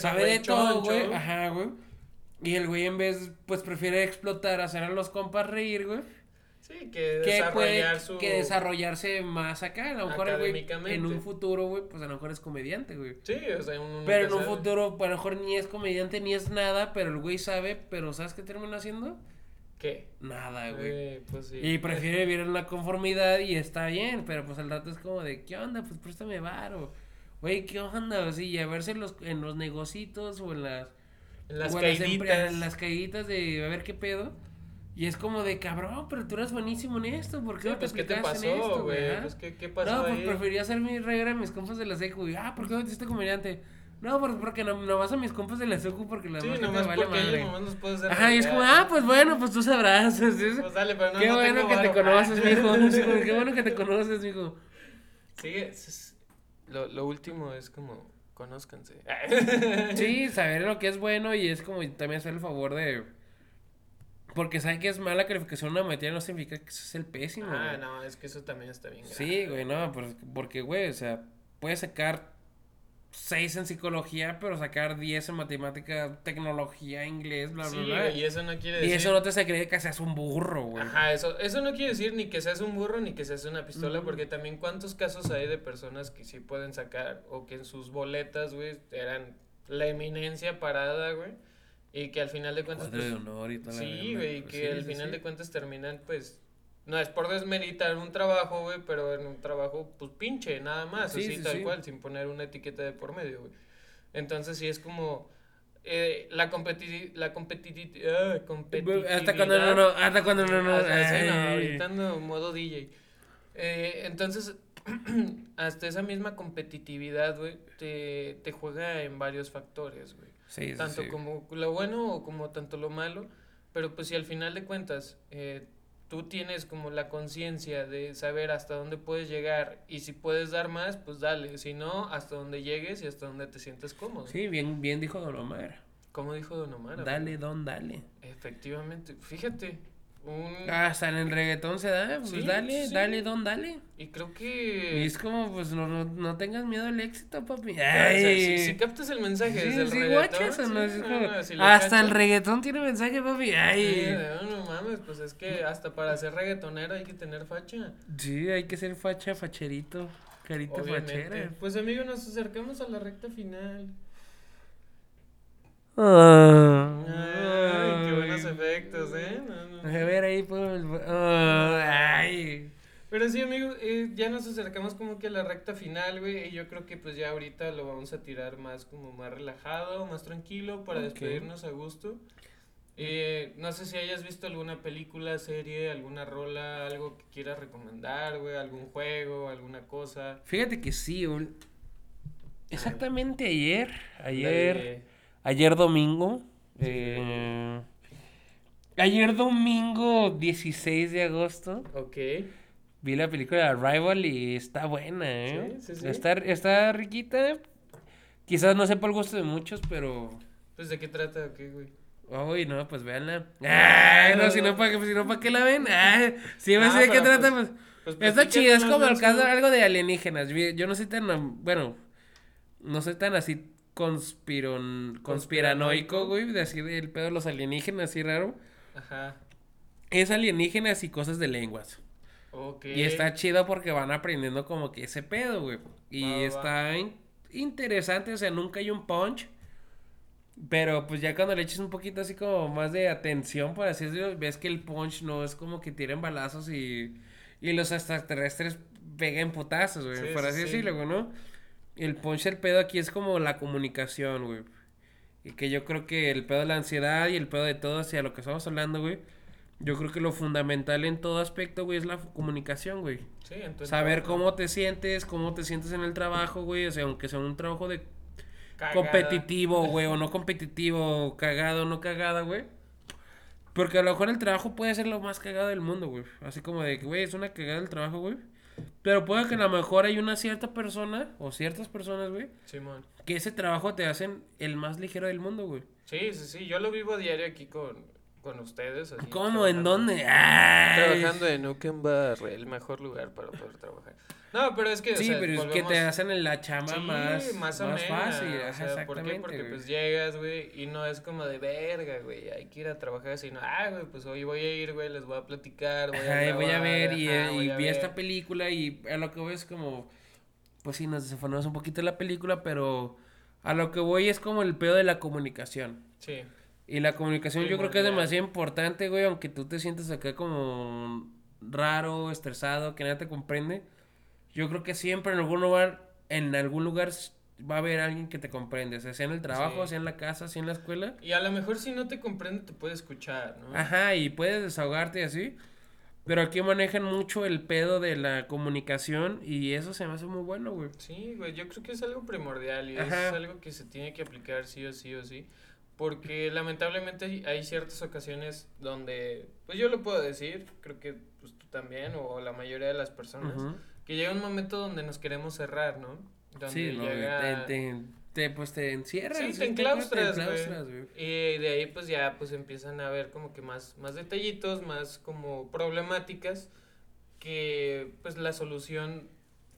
sabe de güey, todo, choncho. güey. Ajá, güey. Y el güey en vez, pues prefiere explotar, hacer a los compas reír, güey. Sí, que Que puede desarrollar su... que desarrollarse más acá. A lo mejor güey en un futuro, güey, pues a lo mejor es comediante, güey. Sí, o sea, nunca Pero en un sabe. futuro, a lo mejor ni es comediante ni es nada, pero el güey sabe, pero ¿sabes qué termina haciendo? ¿Qué? Nada, güey. Eh, pues sí. Y prefiere vivir en la conformidad y está bien, pero pues al rato es como de, ¿qué onda? Pues préstame varo. Güey, ¿qué onda? Sí, y a verse en los, en los negocitos o en las... En las o en las empre- caíditas. en las caíditas de a ver qué pedo. Y es como de, cabrón, pero tú eres buenísimo en esto, ¿por qué Sí, no te pues, ¿qué te pasó, güey? Pues, ¿qué, qué pasó No, pues ahí? prefería hacer mi reír a mis compas de la secu. Y, ah, ¿por qué no metiste comediante? No, pues porque no, no vas a mis compas de la secu porque la Sí, gente nomás vale porque madre. nomás nos hacer Ajá, y es como, ah, pues bueno, pues tú sabrás. ¿sí? Pues dale, pero no, Qué no bueno tengo que te conoces, mijo. Qué bueno que te conoces, mijo. Sigue, lo, lo último es como, conózcanse. Sí, saber lo que es bueno y es como también hacer el favor de. Porque sabe que es mala calificación una materia no significa que eso es el pésimo. Ah, güey. no, es que eso también está bien grave. Sí, güey, no, porque, güey, o sea, puedes sacar 6 en psicología, pero sacar 10 en matemática, tecnología, inglés, bla, Sí, bla, bla. y eso no quiere Y decir... eso no te hace creer que seas un burro, güey. Ajá, eso, eso no quiere decir ni que seas un burro ni que seas una pistola, porque también cuántos casos hay de personas que sí pueden sacar o que en sus boletas, güey, eran la eminencia parada, güey, y que al final de cuentas... De pues, honor y sí, güey, pues, que sí, al final sí. de cuentas terminan, pues, no es por desmeritar un trabajo, güey, pero en un trabajo, pues, pinche, nada más, Sí, así sí, tal cual, sin poner una etiqueta de por medio, güey. Entonces sí es como... eh, la competi la competiti ah, competitividad Hasta cuando no, no, hasta cuando no, no. no, ay. ahorita ando modo DJ. Eh, entonces, hasta esa misma competitividad, güey, te, te juega en varios factores, güey. Sí, sí, Tanto sí. como lo bueno o como tanto lo malo. Pero pues si al final de cuentas eh, tú tienes como la conciencia de saber hasta dónde puedes llegar y si puedes dar más, pues dale. Si no, hasta donde llegues y hasta donde te sientes cómodo. Sí, bien, bien dijo Don Omar. Como dijo Don Omar. Dale, don, dale. Efectivamente. Fíjate. Un... Hasta en el reggaetón se da, pues Sí, dale, sí. dale, don, dale. Y creo Y que... es como, pues no, no, no tengas miedo al éxito, papi. o sea, Ay. si, si captas el mensaje Sí, desde el reggaetón, guachas, ¿o no? Es como- no, si hasta el cachas, reggaetón tiene mensaje, papi. sí, Ay. no, no mames, pues es que hasta para ser reggaetonero hay que tener facha. Sí, hay que ser facha, facherito. Carita Obviamente. fachera. Pues amigo, nos acercamos a la recta final. Ay, qué buenos efectos, ¿eh? No, no. A ver ahí, pues. Ay. Pero sí, amigo, eh, ya nos acercamos como que a la recta final, güey, y yo creo que pues ya ahorita lo vamos a tirar más como más relajado, más tranquilo, para despedirnos a gusto. Eh, no sé si hayas visto alguna película, serie, alguna rola, algo que quieras recomendar, güey, algún juego, alguna cosa. Fíjate que sí, ul- exactamente ayer, ayer, Dale. Ayer domingo, eh, ayer domingo 16 de agosto, Ok. vi la película Arrival y está buena, ¿eh? Sí, sí, sí. Está, está riquita, quizás no sepa el gusto de muchos, pero... Pues de qué trata, ok, güey. Uy, no, pues véanla. Ay, no, si no, ¿para qué, si no, ¿pa' qué la ven? Ay, si me sé de qué trata, pues, pues... Pues Está chido, es como el caso algo de alienígenas. Yo yo no soy tan, bueno, no soy tan así conspiron, conspiranoico, güey, de así del pedo de los alienígenas, así raro. Ajá. Es alienígenas y cosas de lenguas. Ok. Y está chido porque van aprendiendo como que ese pedo, güey. Y Va, va, va. está in- interesante, o sea, nunca hay un punch. Pero pues ya cuando le eches un poquito así como más de atención, por así decirlo, ves que el punch no es como que tiren balazos y, y los extraterrestres peguen putazos, güey, Sí, por sí, así sí. decirlo, güey, ¿no? El punch, el pedo aquí es como la comunicación, güey. Y que yo creo que el pedo de la ansiedad y el pedo de todo hacia lo que estamos hablando, güey, yo creo que lo fundamental en todo aspecto, güey, es la comunicación, güey. Sí, entonces. Saber cómo te sientes, cómo te sientes en el trabajo, güey. O sea, aunque sea un trabajo de Cagada. competitivo, güey, o no competitivo, cagado o no cagada, güey. Porque a lo mejor el trabajo puede ser lo más cagado del mundo, güey. Así como de que, güey, es una cagada el trabajo, güey. Pero puede que a lo mejor hay una cierta persona, o ciertas personas, güey, Simón. que ese trabajo te hacen el más ligero del mundo, güey. Sí, sí, sí. Yo lo vivo a diario aquí con, con ustedes. así, ¿Cómo? ¿En dónde? Ay. Trabajando en Ukenbar, el mejor lugar para poder trabajar. No, pero es que. o Sí, sea, pero es que te hacen la chamba Sí, más, más, más, amena, fácil. o sea, ¿Por qué? Porque güey. pues llegas, güey, y no es como de verga, güey, hay que ir a trabajar, sino, ah, güey, pues hoy voy a ir, güey, les voy a platicar, voy a Ajá, voy a ver y, ajá, y voy a vi ver. esta película y a lo que voy es como, pues sí, nos desafanamos un poquito la película, pero a lo que voy es como el pedo de la comunicación. Sí, Y la comunicación yo creo que es demasiado importante, güey, aunque tú te sientes acá como raro, estresado, que nadie te comprende. Yo creo que siempre en algún lugar, en algún lugar va a haber alguien que te comprende, o sea, sea en el trabajo, Sí. sea en la casa, sea en la escuela. y a lo mejor si no te comprende te puede escuchar, ¿no? Ajá, y puedes desahogarte y así. Pero aquí manejan mucho el pedo de la comunicación y eso se me hace muy bueno, güey. Sí, güey, yo creo que es algo primordial y Ajá. es algo que se tiene que aplicar sí o sí o sí. Porque lamentablemente hay- ciertas ocasiones donde, pues yo lo puedo decir, creo que pues tú también o la mayoría de las personas, Ujú. Que llega un momento donde nos queremos cerrar, ¿no? Donde Sí, no, llega... te, te, te, pues te encierras. Sí, te enclaustras, güey. Y de ahí pues ya pues empiezan a ver como que más, más detallitos, más como problemáticas que pues la solución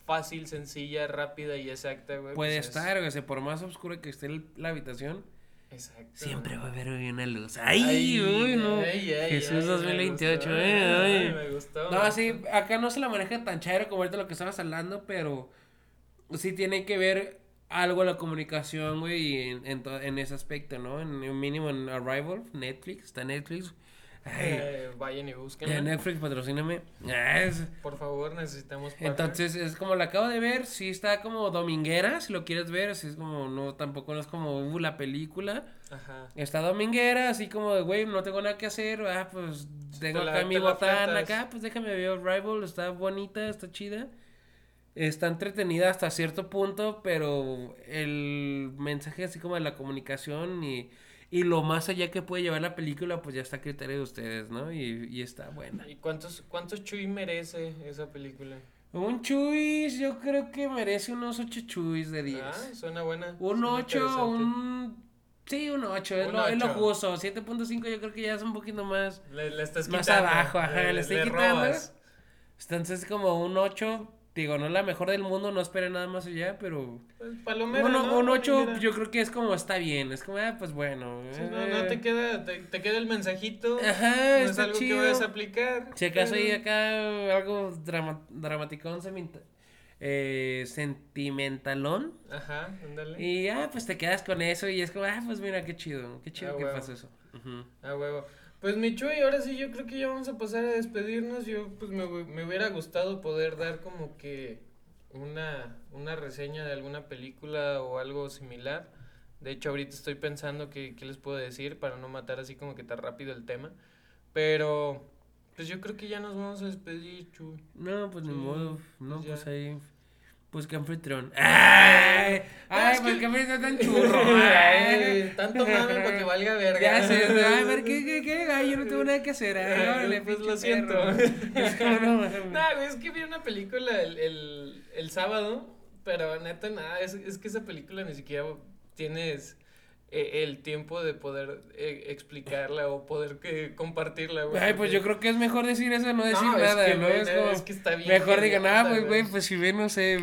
fácil, sencilla, rápida y exacta, güey. Puede pues, es- estar, güey, o sea, por más oscura que esté la habitación, Exacto. siempre va a haber una luz. ¡Ay, Ay, uy, no! ay, ay, Jesús ay, me 2028, gustó, eh, ay, me gustó, No, sí, acá no se la maneja tan chairo como ahorita lo que estabas hablando, pero sí tiene que ver algo la comunicación, güey, en, en, en ese aspecto, ¿no? En un mínimo en Arrival, Netflix, está Netflix. Eh, vayan y busquen. ya Netflix, patrocíname. Ah, Por favor, necesitamos. Entonces, es como la acabo de ver, sí está como dominguera, si lo quieres ver, así es como, no, tampoco no es como, uh, la película. Ajá. Está dominguera, así como de, güey, no tengo nada que hacer, ah, pues tengo acá mi botana acá, pues déjame ver Rival, está bonita, está chida. Está entretenida hasta cierto punto, pero el mensaje así como de la comunicación y, y lo más allá que puede llevar la película, pues ya está a criterio de ustedes, ¿no? Y, y está buena. ¿Y cuántos, cuántos Chuy merece esa película? Un chuis, yo creo que merece unos 8 chuis de 10. Ah, suena buena. Un suena 8, interesante. un... Sí, un 8, es, lo, es lo justo. 7.5 yo creo que ya es un poquito más... Le, le estás Más quitando. abajo, ajá, le estoy quitando. robas. Entonces como un 8, digo, no la mejor del mundo, no espere nada más allá, pero... Pues, palomera, Uno- ¿no? un 8 Palomera. yo creo que es como está bien, es como, ah, pues bueno. Sí, no, no te eh, queda, te, te queda el mensajito. Ajá, no es algo chido. que vayas a aplicar. Si acaso hay acá algo drama, dramaticón, eh, sentimentalón. Ajá, ándale. Y ah, pues te quedas con eso y es como, ah, pues mira, qué chido, qué chido Ah, que pasa eso. Ah, huevo. Pues mi Chuy, ahora sí yo creo que ya vamos a pasar a despedirnos. Yo pues me, me hubiera gustado poder dar como que una, una reseña de alguna película o algo similar. De hecho, ahorita estoy pensando que, qué les puedo decir para no matar así como que tan rápido el tema. Pero pues yo creo que ya nos vamos a despedir, Chuy. No, pues ni modo, no, pues pues ahí. Pues que anfitrión. ¡Ay! ¡Ay, es pues que- anfitrión tan churro! Ay, tanto mame para que valga verga. Ya sé, ay, a ver, ¿qué, qué, qué? Ay, yo no tengo nada que hacer. Ay, órale, pues lo siento. Es como, no, güey, es que vi una película el, el, el sábado, pero neta, nada, es, es que esa película ni siquiera tienes eh, el tiempo de poder eh, explicarla o poder que compartirla, güey. Ay, pues yo creo que es mejor decir eso, no decir No, es nada, que, ¿no? güey, Es como, es que está bien mejor digan, ah, pues, güey, pues si ven, no sé,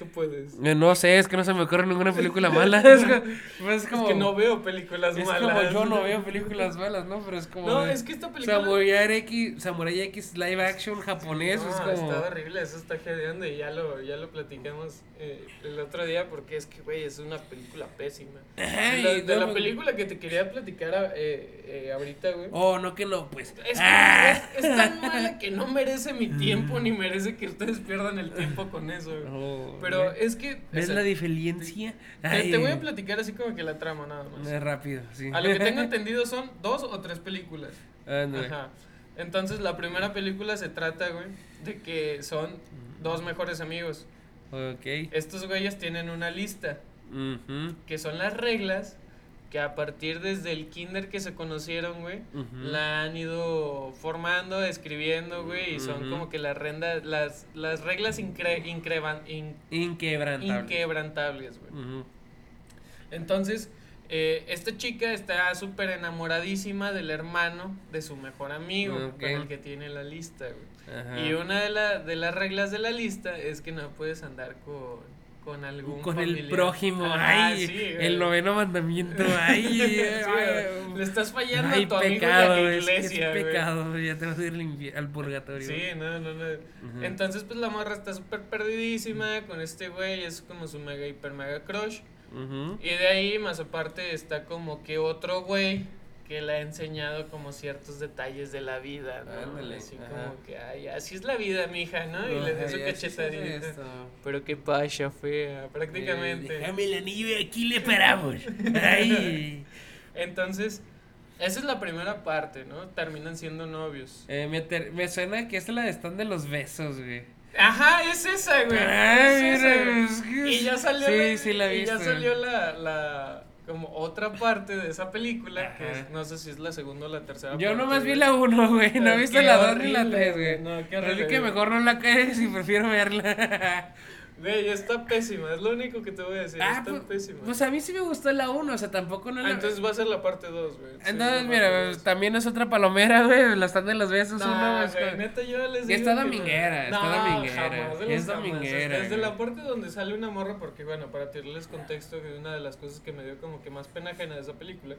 Tú puedes. eh, no sé, es que no se me ocurre ninguna película mala, es como, pues, es como, Es que no veo películas es malas. como yo no veo películas malas, ¿no? Pero es como, No, de es que esta película. Samurai X, Samurai X live action japonés, No, es como, está horrible, eso está jadeando y ya lo, ya lo platicamos eh, el otro día porque es que, güey, es una película pésima. De la, de la no, película que te quería platicar eh, eh, ahorita, güey. oh, no que no, pues, Es, que ah. es, es tan mala que no merece mi tiempo ni merece que ustedes pierdan el tiempo con eso, güey. Oh, Pero Pero es que. ¿Ves la diferencia? te, te voy a platicar así como que la trama nada más. Eh, rápido, sí. A lo que tengo entendido son dos o tres películas. Ándale. Ajá. Entonces la primera película se trata, güey, de que son dos mejores amigos. Ok. Estos güeyes tienen una lista, que son las reglas que a partir desde el kinder que se conocieron, güey, la han ido formando, escribiendo, güey, y son como que las, renda, las, las reglas incre, increban- in- Inquebrantable. inquebrantables, güey. Entonces, eh, esta chica está súper enamoradísima del hermano de su mejor amigo, con el que tiene la lista, güey. Y una de, la, de las reglas de la lista es que no puedes andar con, con algún Con el prójimo, ay, sí, el noveno mandamiento, ay, Sí, ay, güey. Le estás fallando ay, a tu amigo pecado, en la es que iglesia, es güey. pecado, ya te vas a ir al purgatorio. Sí, no, no, no. Entonces, pues la morra está súper perdidísima con este güey, es como su mega, hiper, mega crush. Y de ahí, más aparte, está como que otro güey que le ha enseñado como ciertos detalles de la vida, ¿no? Ándale, así ajá. como que, ay, así es la vida, mija, ¿no? Y le da su cachetadita. Pero qué pasha, fea, Eh, prácticamente. déjame el anillo y aquí le paramos. Ay. Entonces, esa es la primera parte, ¿no? Terminan siendo novios. Eh, me, ter- me suena que es la de stand de los besos, güey. Ajá, es esa, güey. Ay, es esa, güey. Y ya salió Sí, la, sí la y ya salió la, la como otra parte de esa película que Ajá. es- no sé si es la segunda o la tercera Yo parte, nomás vi la 1, güey. No he visto la 2 ni la horrible, 3, güey. No, qué horrible, que mejor no la caes y prefiero verla. Güey, está pésima, es lo único que te voy a decir, ah, está pues, pésima. pues a mí sí me gustó la 1, o sea, tampoco no Ah, la. entonces va a ser la parte 2, güey. Sí, Entonces, es la mira, pues, dos. también es otra palomera, güey. La stand de los besos, Nah, uno. es güey, neta, yo les Y digo está que no. dominguera, está No, dominguera, jamás es dominguera, Desde la parte donde sale una morra, porque bueno, para tirarles contexto, que una de las cosas que me dio como que más pena ajena de esa película,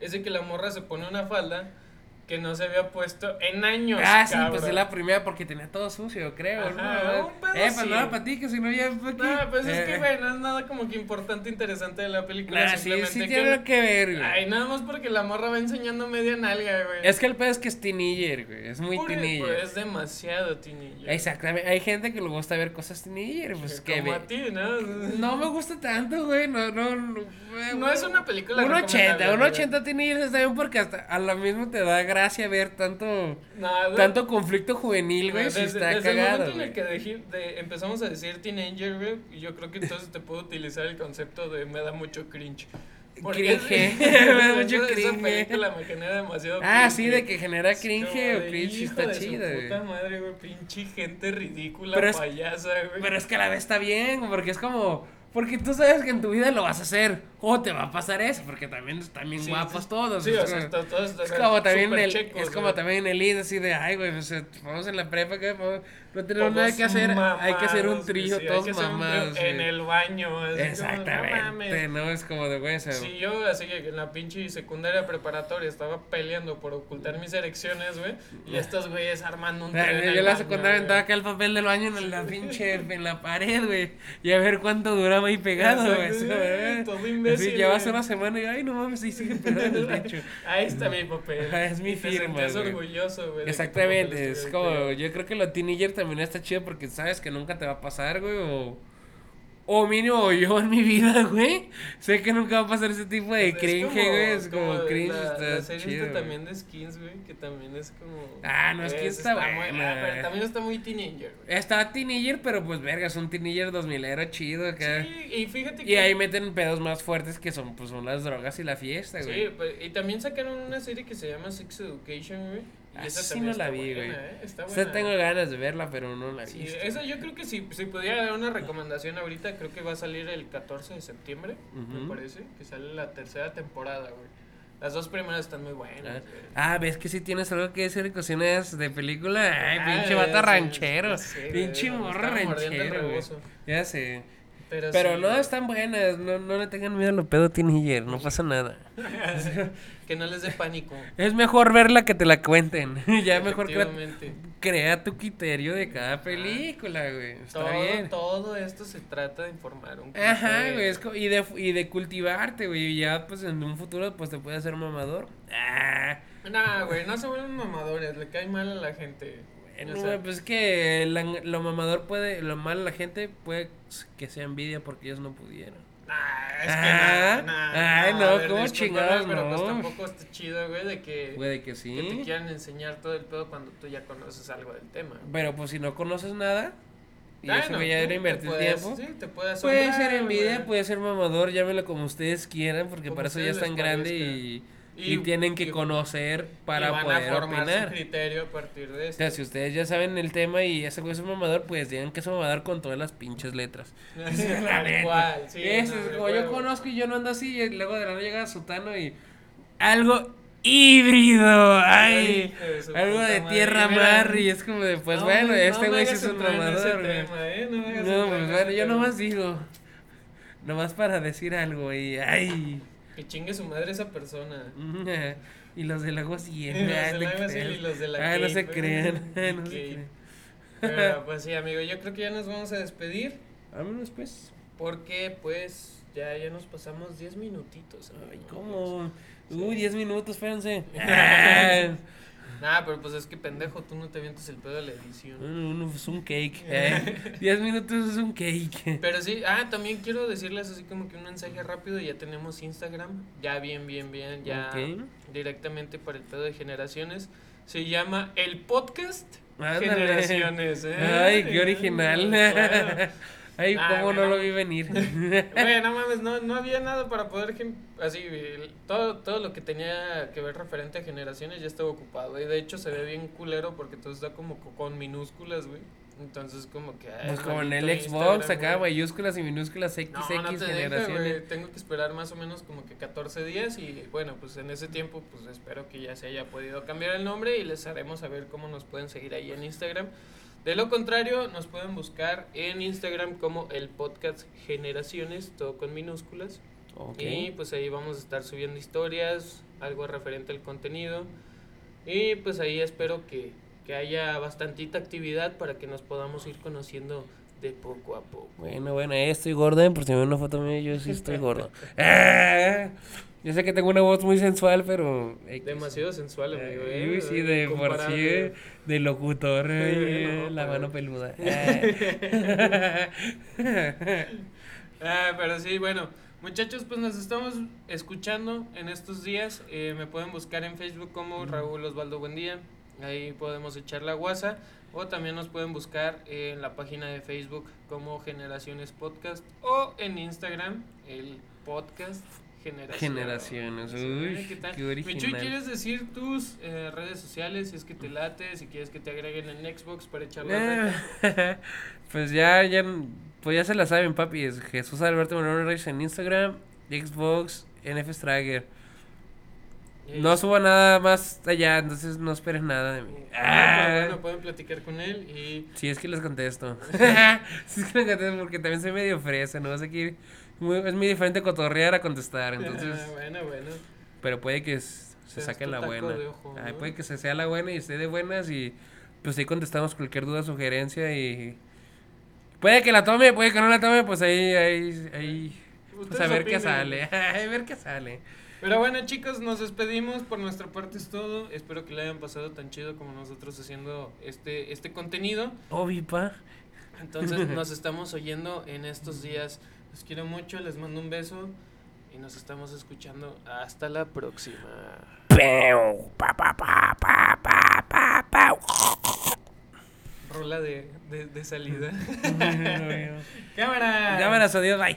es de que la morra se pone una falda que no se había puesto en años. Ah, sí, cabrón. pues es la primera porque tenía todo sucio, creo. Ajá, ¿no? un pedo eh, pues así. no, para ti, que si no ya. aquí. No, pues es Eh, que, güey, no es nada como que importante, interesante de la película. Nah, sí, simplemente sí que- tiene que ver, güey. Ay, nada más porque la morra va enseñando media nalga, güey. Es que el pedo es que es teenager, güey. Es muy Por- teenager. pues, es demasiado teenager. Exactamente. Hay gente que le gusta ver cosas teenager, pues que Como a ti, ¿no? No me gusta tanto, güey. No, no, no. No es una película Un 80, recomendable, un güey. 80 teenagers está bien porque hasta a lo mismo te da gracia ver tanto tanto conflicto juvenil, güey. desde, Si está desde el cagado. momento en el güey. que de- empezamos a decir teenager, güey, y yo creo que entonces te puedo utilizar el concepto de me da mucho cringe. Cringe. Me da mucho esa- Esa cringe. película me genera demasiado Ah, cringe. sí, de que genera cringe o cringe hijo está de su güey. puta madre, güey, pinche gente ridícula, Pero es- payasa, güey. Pero es que a la vez está bien, porque es como. Porque tú sabes que en tu vida lo vas a hacer. O te va a pasar eso, porque también están bien Sí, guapos sí. todos. Sí, o sea, está- todos Es como también el, checos, es como también el lead así de ay güey pues, eh, vamos en la prepa que no tenemos nada que hacer hay que hacer un mamados, trío sí, todos mamados En el baño, así como, no exactamente no es como de güey Sí, yo así que en la pinche secundaria preparatoria estaba peleando por ocultar mis erecciones, güey. Y estos güeyes armando un Ah, tren. yo en la secundaria aventaba acá el papel del baño en la pinche en la pared güey y a ver cuánto duraba ahí pegado güey eh. todo imbécil, Así, llevas una semana y ay no mames ahí sigue pegado en el techo Ahí está mi papel. Es mi Y te firma, güey. orgulloso, güey. Exactamente, es como, yo creo que lo teenager también está chido porque sabes que nunca te va a pasar, güey, o, o mínimo yo en mi vida, güey, sé que nunca va a pasar ese tipo de cringe, como- güey, es como, cringe, la, está la serie chido. güey. también de Skins, güey, que también es como... Ah, no, Skins está muy- buena. ah, pero también está muy teenager, güey. Está teenager, pero pues verga, es un teenager 2000ero chido acá. Sí, y fíjate que... Y ahí meten pedos más fuertes que son, pues, son las drogas y la fiesta, güey. Sí, pues, y también sacaron una serie que se llama Sex Education, güey. Y Ah, esa sí no la vi, güey. ¿eh? Está O sea, tengo ganas de verla, pero no la he Sí, esa yo creo que si, si pudiera dar una recomendación ahorita, creo que va a salir el 14 de septiembre, me Ujú. parece, que sale la tercera temporada, güey. Las dos primeras están muy buenas, Ah. Ah, ¿ves que si tienes algo que decir de cocinas de película? Ay, Ah, pinche sé, ranchero. pinche me morro ranchero, güey. Ya sé. Pero, Pero sí, no, güey. están buenas. No, no le tengan miedo a lo pedo teenager. No pasa nada. que no les dé pánico. Es mejor verla que te la cuenten. ya mejor crea, crea tu criterio de cada película, güey. Está Todo, bien. todo esto se trata de informar un Ajá, criterio. güey, es co- y de, y de cultivarte, güey, y ya, pues, en un futuro, pues, te puede hacer mamador. Ah, Nah, güey, no se vuelven mamadores, le cae mal a la gente. Bueno, O sea- pues es que la- lo mamador puede, lo malo la gente puede que sea envidia porque ellos no pudieron. Nah, es que Ah, nah, nah, ay, no, ver, ¿cómo chingados, Pero pues no? tampoco está chido, güey, de que, Puede que que te sí. quieran enseñar todo el pedo cuando tú ya conoces algo del tema. Pero pues si no conoces nada y güey ya era invertir puedes- tiempo. Sí, te puede ser envidia, güey. puede ser mamador, llámelo como ustedes quieran, porque Como para eso ya les grandes parezca. y, y Y- tienen que y- conocer Y para van poder a formar opinar. su criterio a partir de O esto. sea, si ustedes ya saben el tema y ese güey es un mamador, pues digan que es un mamador con todas las pinches letras. La Tal neta. cual, sí. Eso no, es como yo conozco y yo no ando así, y luego de la nada llega Sutano y algo híbrido, ay, algo de tierra mar y es como de, pues No, bueno, este no güey sí es un mamador. tema, ¿eh? No, No, pues en bueno, yo nomás digo, nomás para decir algo y, ay, Que chingue su madre esa persona. y los del agua sí, Los del agua sí y los de la Ah, no se Cape, crean, ¿eh? no se crean. Pero pues sí, amigo, yo creo que ya nos vamos a despedir Vámonos pues. porque pues ya, ya nos pasamos 10 minutitos. amigo. Ay, ¿cómo? Sí. Uy, 10 minutos, espérense. Ah, Nah, pero pues es que pendejo, tú no te avientes el pedo de la edición. Uno es un cake. eh. 10 minutos es un cake. Pero sí, ah, también quiero decirles así como que un mensaje rápido, ya tenemos Instagram, ya bien, bien, bien, ya Ok. directamente para el pedo de generaciones. Se llama El Podcast Ándale. Generaciones, ¿eh? Ay, qué original. Claro. Ay, Ah, cómo no lo vi venir. Güey, no mames, no, no había nada para poder, así, todo, todo lo que tenía que ver referente a generaciones ya estaba ocupado, y de hecho se ve bien culero porque todo está como co- con minúsculas, güey, entonces como que... ay, Pues como en el Xbox, acá güey. mayúsculas y minúsculas XX No, no te deja, generaciones. güey. Tengo que esperar más o menos como que 14 días y bueno, pues en ese tiempo pues espero que ya se haya podido cambiar el nombre y les haremos saber cómo nos pueden seguir ahí en Instagram. De lo contrario, nos pueden buscar en Instagram como el podcast Generaciones, todo con minúsculas. Ok. Y pues ahí vamos a estar subiendo historias, algo referente al contenido. Y pues ahí espero que, que haya bastantita actividad para que nos podamos ir conociendo de poco a poco. Bueno, bueno, eh, estoy gordo, eh, por si me una foto mía, yo sí estoy gordo. Ah, yo sé que tengo una voz muy sensual, pero... Demasiado sensual, amigo. Eh, ¿eh? sí, de por sí, eh, de locutor, eh, No, la pero- mano peluda. Ah, pero sí, bueno. Muchachos, pues nos estamos escuchando en estos días. Eh, me pueden buscar en Facebook como Raúl Osvaldo Buendía. Ahí podemos echar la guasa. O también nos pueden buscar en la página de Facebook como Generaciones Podcast. O en Instagram, el podcast Generaciones. Generaciones, uy, ¿qué tal? qué original. ¿quieres decir tus eh, redes sociales? Si es que te late, si quieres que te agreguen en Xbox para echar la reta. pues ya, ya, pues ya se la saben, papi. Es Jesús Alberto Moreno Reyes en Instagram, Xbox, NF Strager. No subo nada más allá, entonces no esperes nada de mí. Ah, pero Ah, bueno, pueden platicar con él y Si es que les contesto. si es que les contesto porque también soy medio fresa, ¿no? sé que muy- es muy diferente cotorrear a contestar, entonces... Ah, bueno, bueno. Pero puede que se Seas saque la buena. ojo, Ay, puede que se sea la buena y esté de buenas y pues ahí contestamos cualquier duda, sugerencia y... Puede que la tome, puede que no la tome, pues ahí, ahí, ahí... Pues a ver qué opinen. sale, a ver qué sale. Pero bueno, chicos, nos despedimos. Por nuestra parte es todo. Espero que le hayan pasado tan chido como nosotros haciendo este, este contenido. Obi, pa. Entonces nos estamos oyendo en estos días. Los quiero mucho, les mando un beso y nos estamos escuchando. Hasta la próxima. Pau, pa, pa, pa, pa, pa, pa, pa. Rola de, de, de salida. Cámara. Cámaras, adiós, bye.